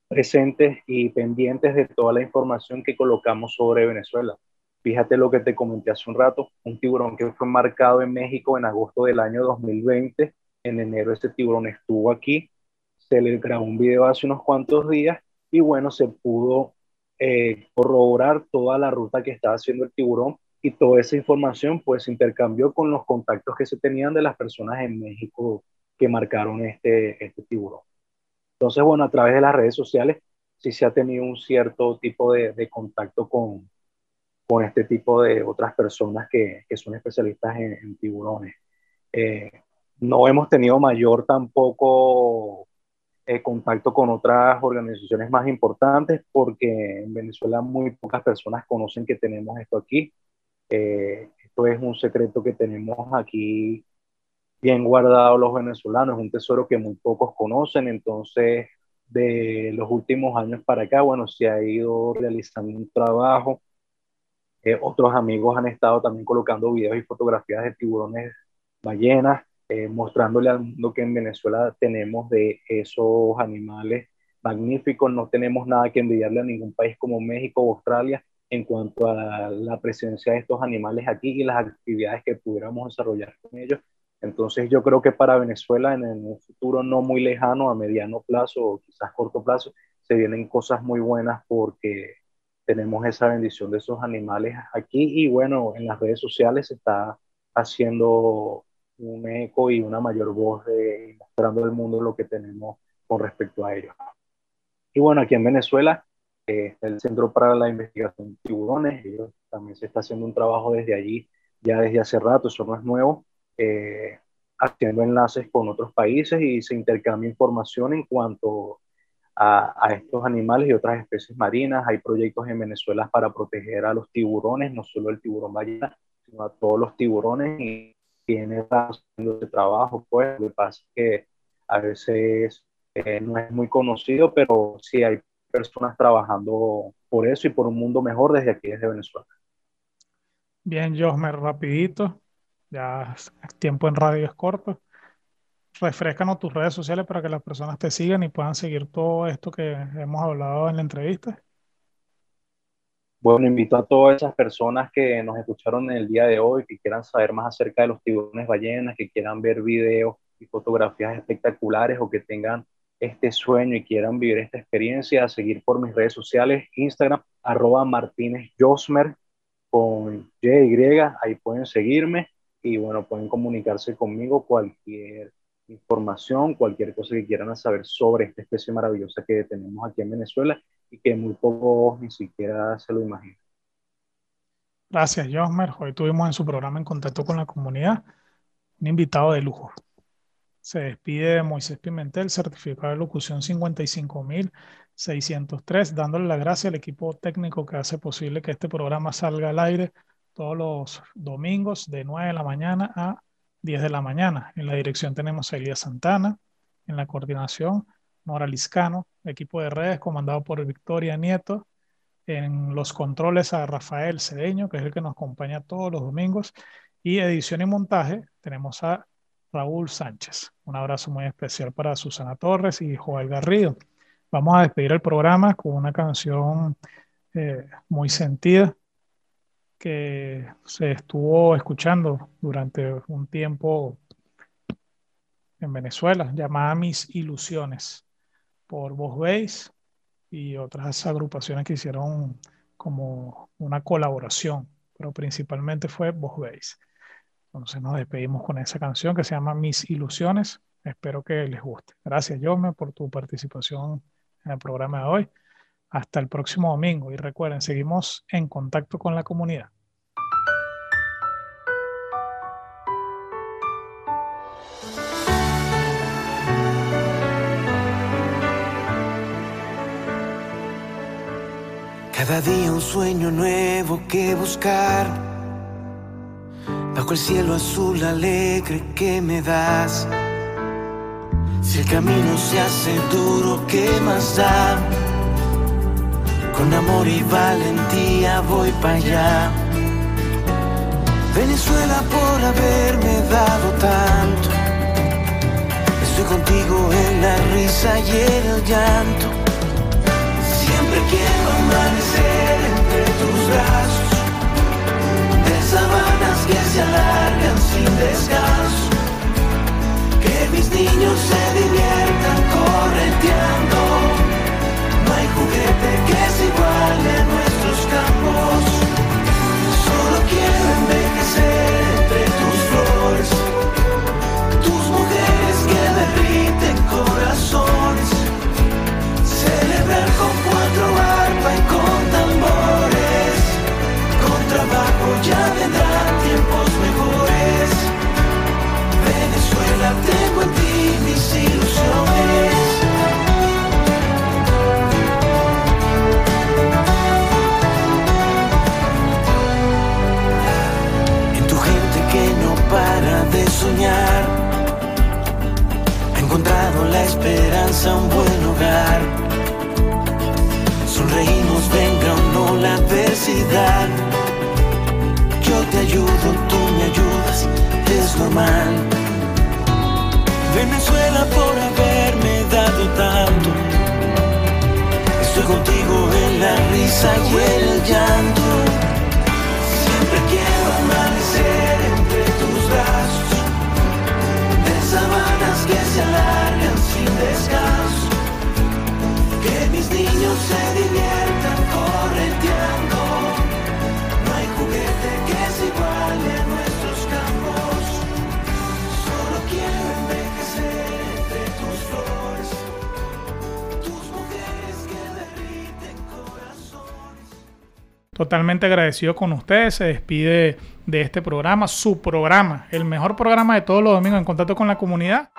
presentes y pendientes de toda la información que colocamos sobre Venezuela. Fíjate lo que te comenté hace un rato, un tiburón que fue marcado en México en agosto del año 2020, en enero ese tiburón estuvo aquí, se le grabó un video hace unos cuantos días y bueno, se pudo eh, corroborar toda la ruta que estaba haciendo el tiburón y toda esa información pues se intercambió con los contactos que se tenían de las personas en México que marcaron este, este tiburón. Entonces, bueno, a través de las redes sociales sí se ha tenido un cierto tipo de, de contacto con, con este tipo de otras personas que, que son especialistas en, en tiburones. Eh, no hemos tenido mayor tampoco eh, contacto con otras organizaciones más importantes porque en Venezuela muy pocas personas conocen que tenemos esto aquí. Eh, esto es un secreto que tenemos aquí bien guardado los venezolanos, un tesoro que muy pocos conocen, entonces de los últimos años para acá, bueno, se ha ido realizando un trabajo. Eh, otros amigos han estado también colocando videos y fotografías de tiburones ballenas eh, mostrándole al mundo que en Venezuela tenemos de esos animales magníficos, no tenemos nada que envidiarle a ningún país como México o Australia en cuanto a la presencia de estos animales aquí y las actividades que pudiéramos desarrollar con ellos. Entonces yo creo que para Venezuela en un futuro no muy lejano, a mediano plazo o quizás corto plazo, se vienen cosas muy buenas porque tenemos esa bendición de esos animales aquí y bueno, en las redes sociales se está haciendo un eco y una mayor voz de mostrando al mundo lo que tenemos con respecto a ellos. Y bueno, aquí en Venezuela eh, el Centro para la Investigación de Tiburones, ellos también se está haciendo un trabajo desde allí ya desde hace rato, eso no es nuevo, eh, haciendo enlaces con otros países y se intercambia información en cuanto a, a, estos animales y otras especies marinas. Hay proyectos en Venezuela para proteger a los tiburones, no solo el tiburón ballena, sino a todos los tiburones y tiene haciendo ese trabajo. Pues lo que pasa es que a veces eh, no es muy conocido, pero sí hay personas trabajando por eso y por un mundo mejor desde aquí, desde Venezuela. Bien, Josmer, rapidito, ya el tiempo en radio es corto. Refrescanos tus redes sociales para que las personas te sigan y puedan seguir todo esto que hemos hablado en la entrevista. Bueno, invito a todas esas personas que nos escucharon el día de hoy, que quieran saber más acerca de los tiburones ballenas, que quieran ver videos y fotografías espectaculares o que tengan este sueño y quieran vivir esta experiencia, a seguir por mis redes sociales, Instagram, arroba Martínez Josmer con Y, ahí pueden seguirme y bueno, pueden comunicarse conmigo cualquier información, cualquier cosa que quieran saber sobre esta especie maravillosa que tenemos aquí en Venezuela y que muy pocos ni siquiera se lo imaginan. Gracias, Josmer. Hoy tuvimos en su programa en contacto con la comunidad un invitado de lujo. Se despide Moisés Pimentel, certificado de locución 55603, dándole la gracia al equipo técnico que hace posible que este programa salga al aire todos los domingos de 9 de la mañana a 10 de la mañana. En la dirección tenemos a Elías Santana, en la coordinación Nora Liscano, equipo de redes comandado por Victoria Nieto, en los controles a Rafael Cedeño, que es el que nos acompaña todos los domingos, y edición y montaje tenemos a Raúl Sánchez. Un abrazo muy especial para Susana Torres y Joel Garrido. Vamos a despedir el programa con una canción eh, muy sentida que se estuvo escuchando durante un tiempo en Venezuela, llamada Mis Ilusiones, por Voz y otras agrupaciones que hicieron como una colaboración, pero principalmente fue Voz. Entonces nos despedimos con esa canción que se llama Mis Ilusiones. Espero que les guste. Gracias, Jome, por tu participación en el programa de hoy. Hasta el próximo domingo y recuerden, seguimos en contacto con la comunidad. Cada día un sueño nuevo que buscar. Bajo el cielo azul alegre que me das. Si el camino se hace duro, ¿qué más da? Con amor y valentía voy para allá. Venezuela por haberme dado tanto. Estoy contigo en la risa y en el llanto. Quiero amanecer entre tus brazos. De sabanas que se alargan sin descanso. Que mis niños se diviertan esperanza un buen hogar. Sonreímos, venga o no la adversidad. Yo te ayudo, tú me ayudas, es normal. Venezuela por haberme dado tanto. Estoy contigo en la risa y el llanto. Totalmente agradecido con ustedes. Se despide de este programa, su programa, el mejor programa de todos los domingos en contacto con la comunidad.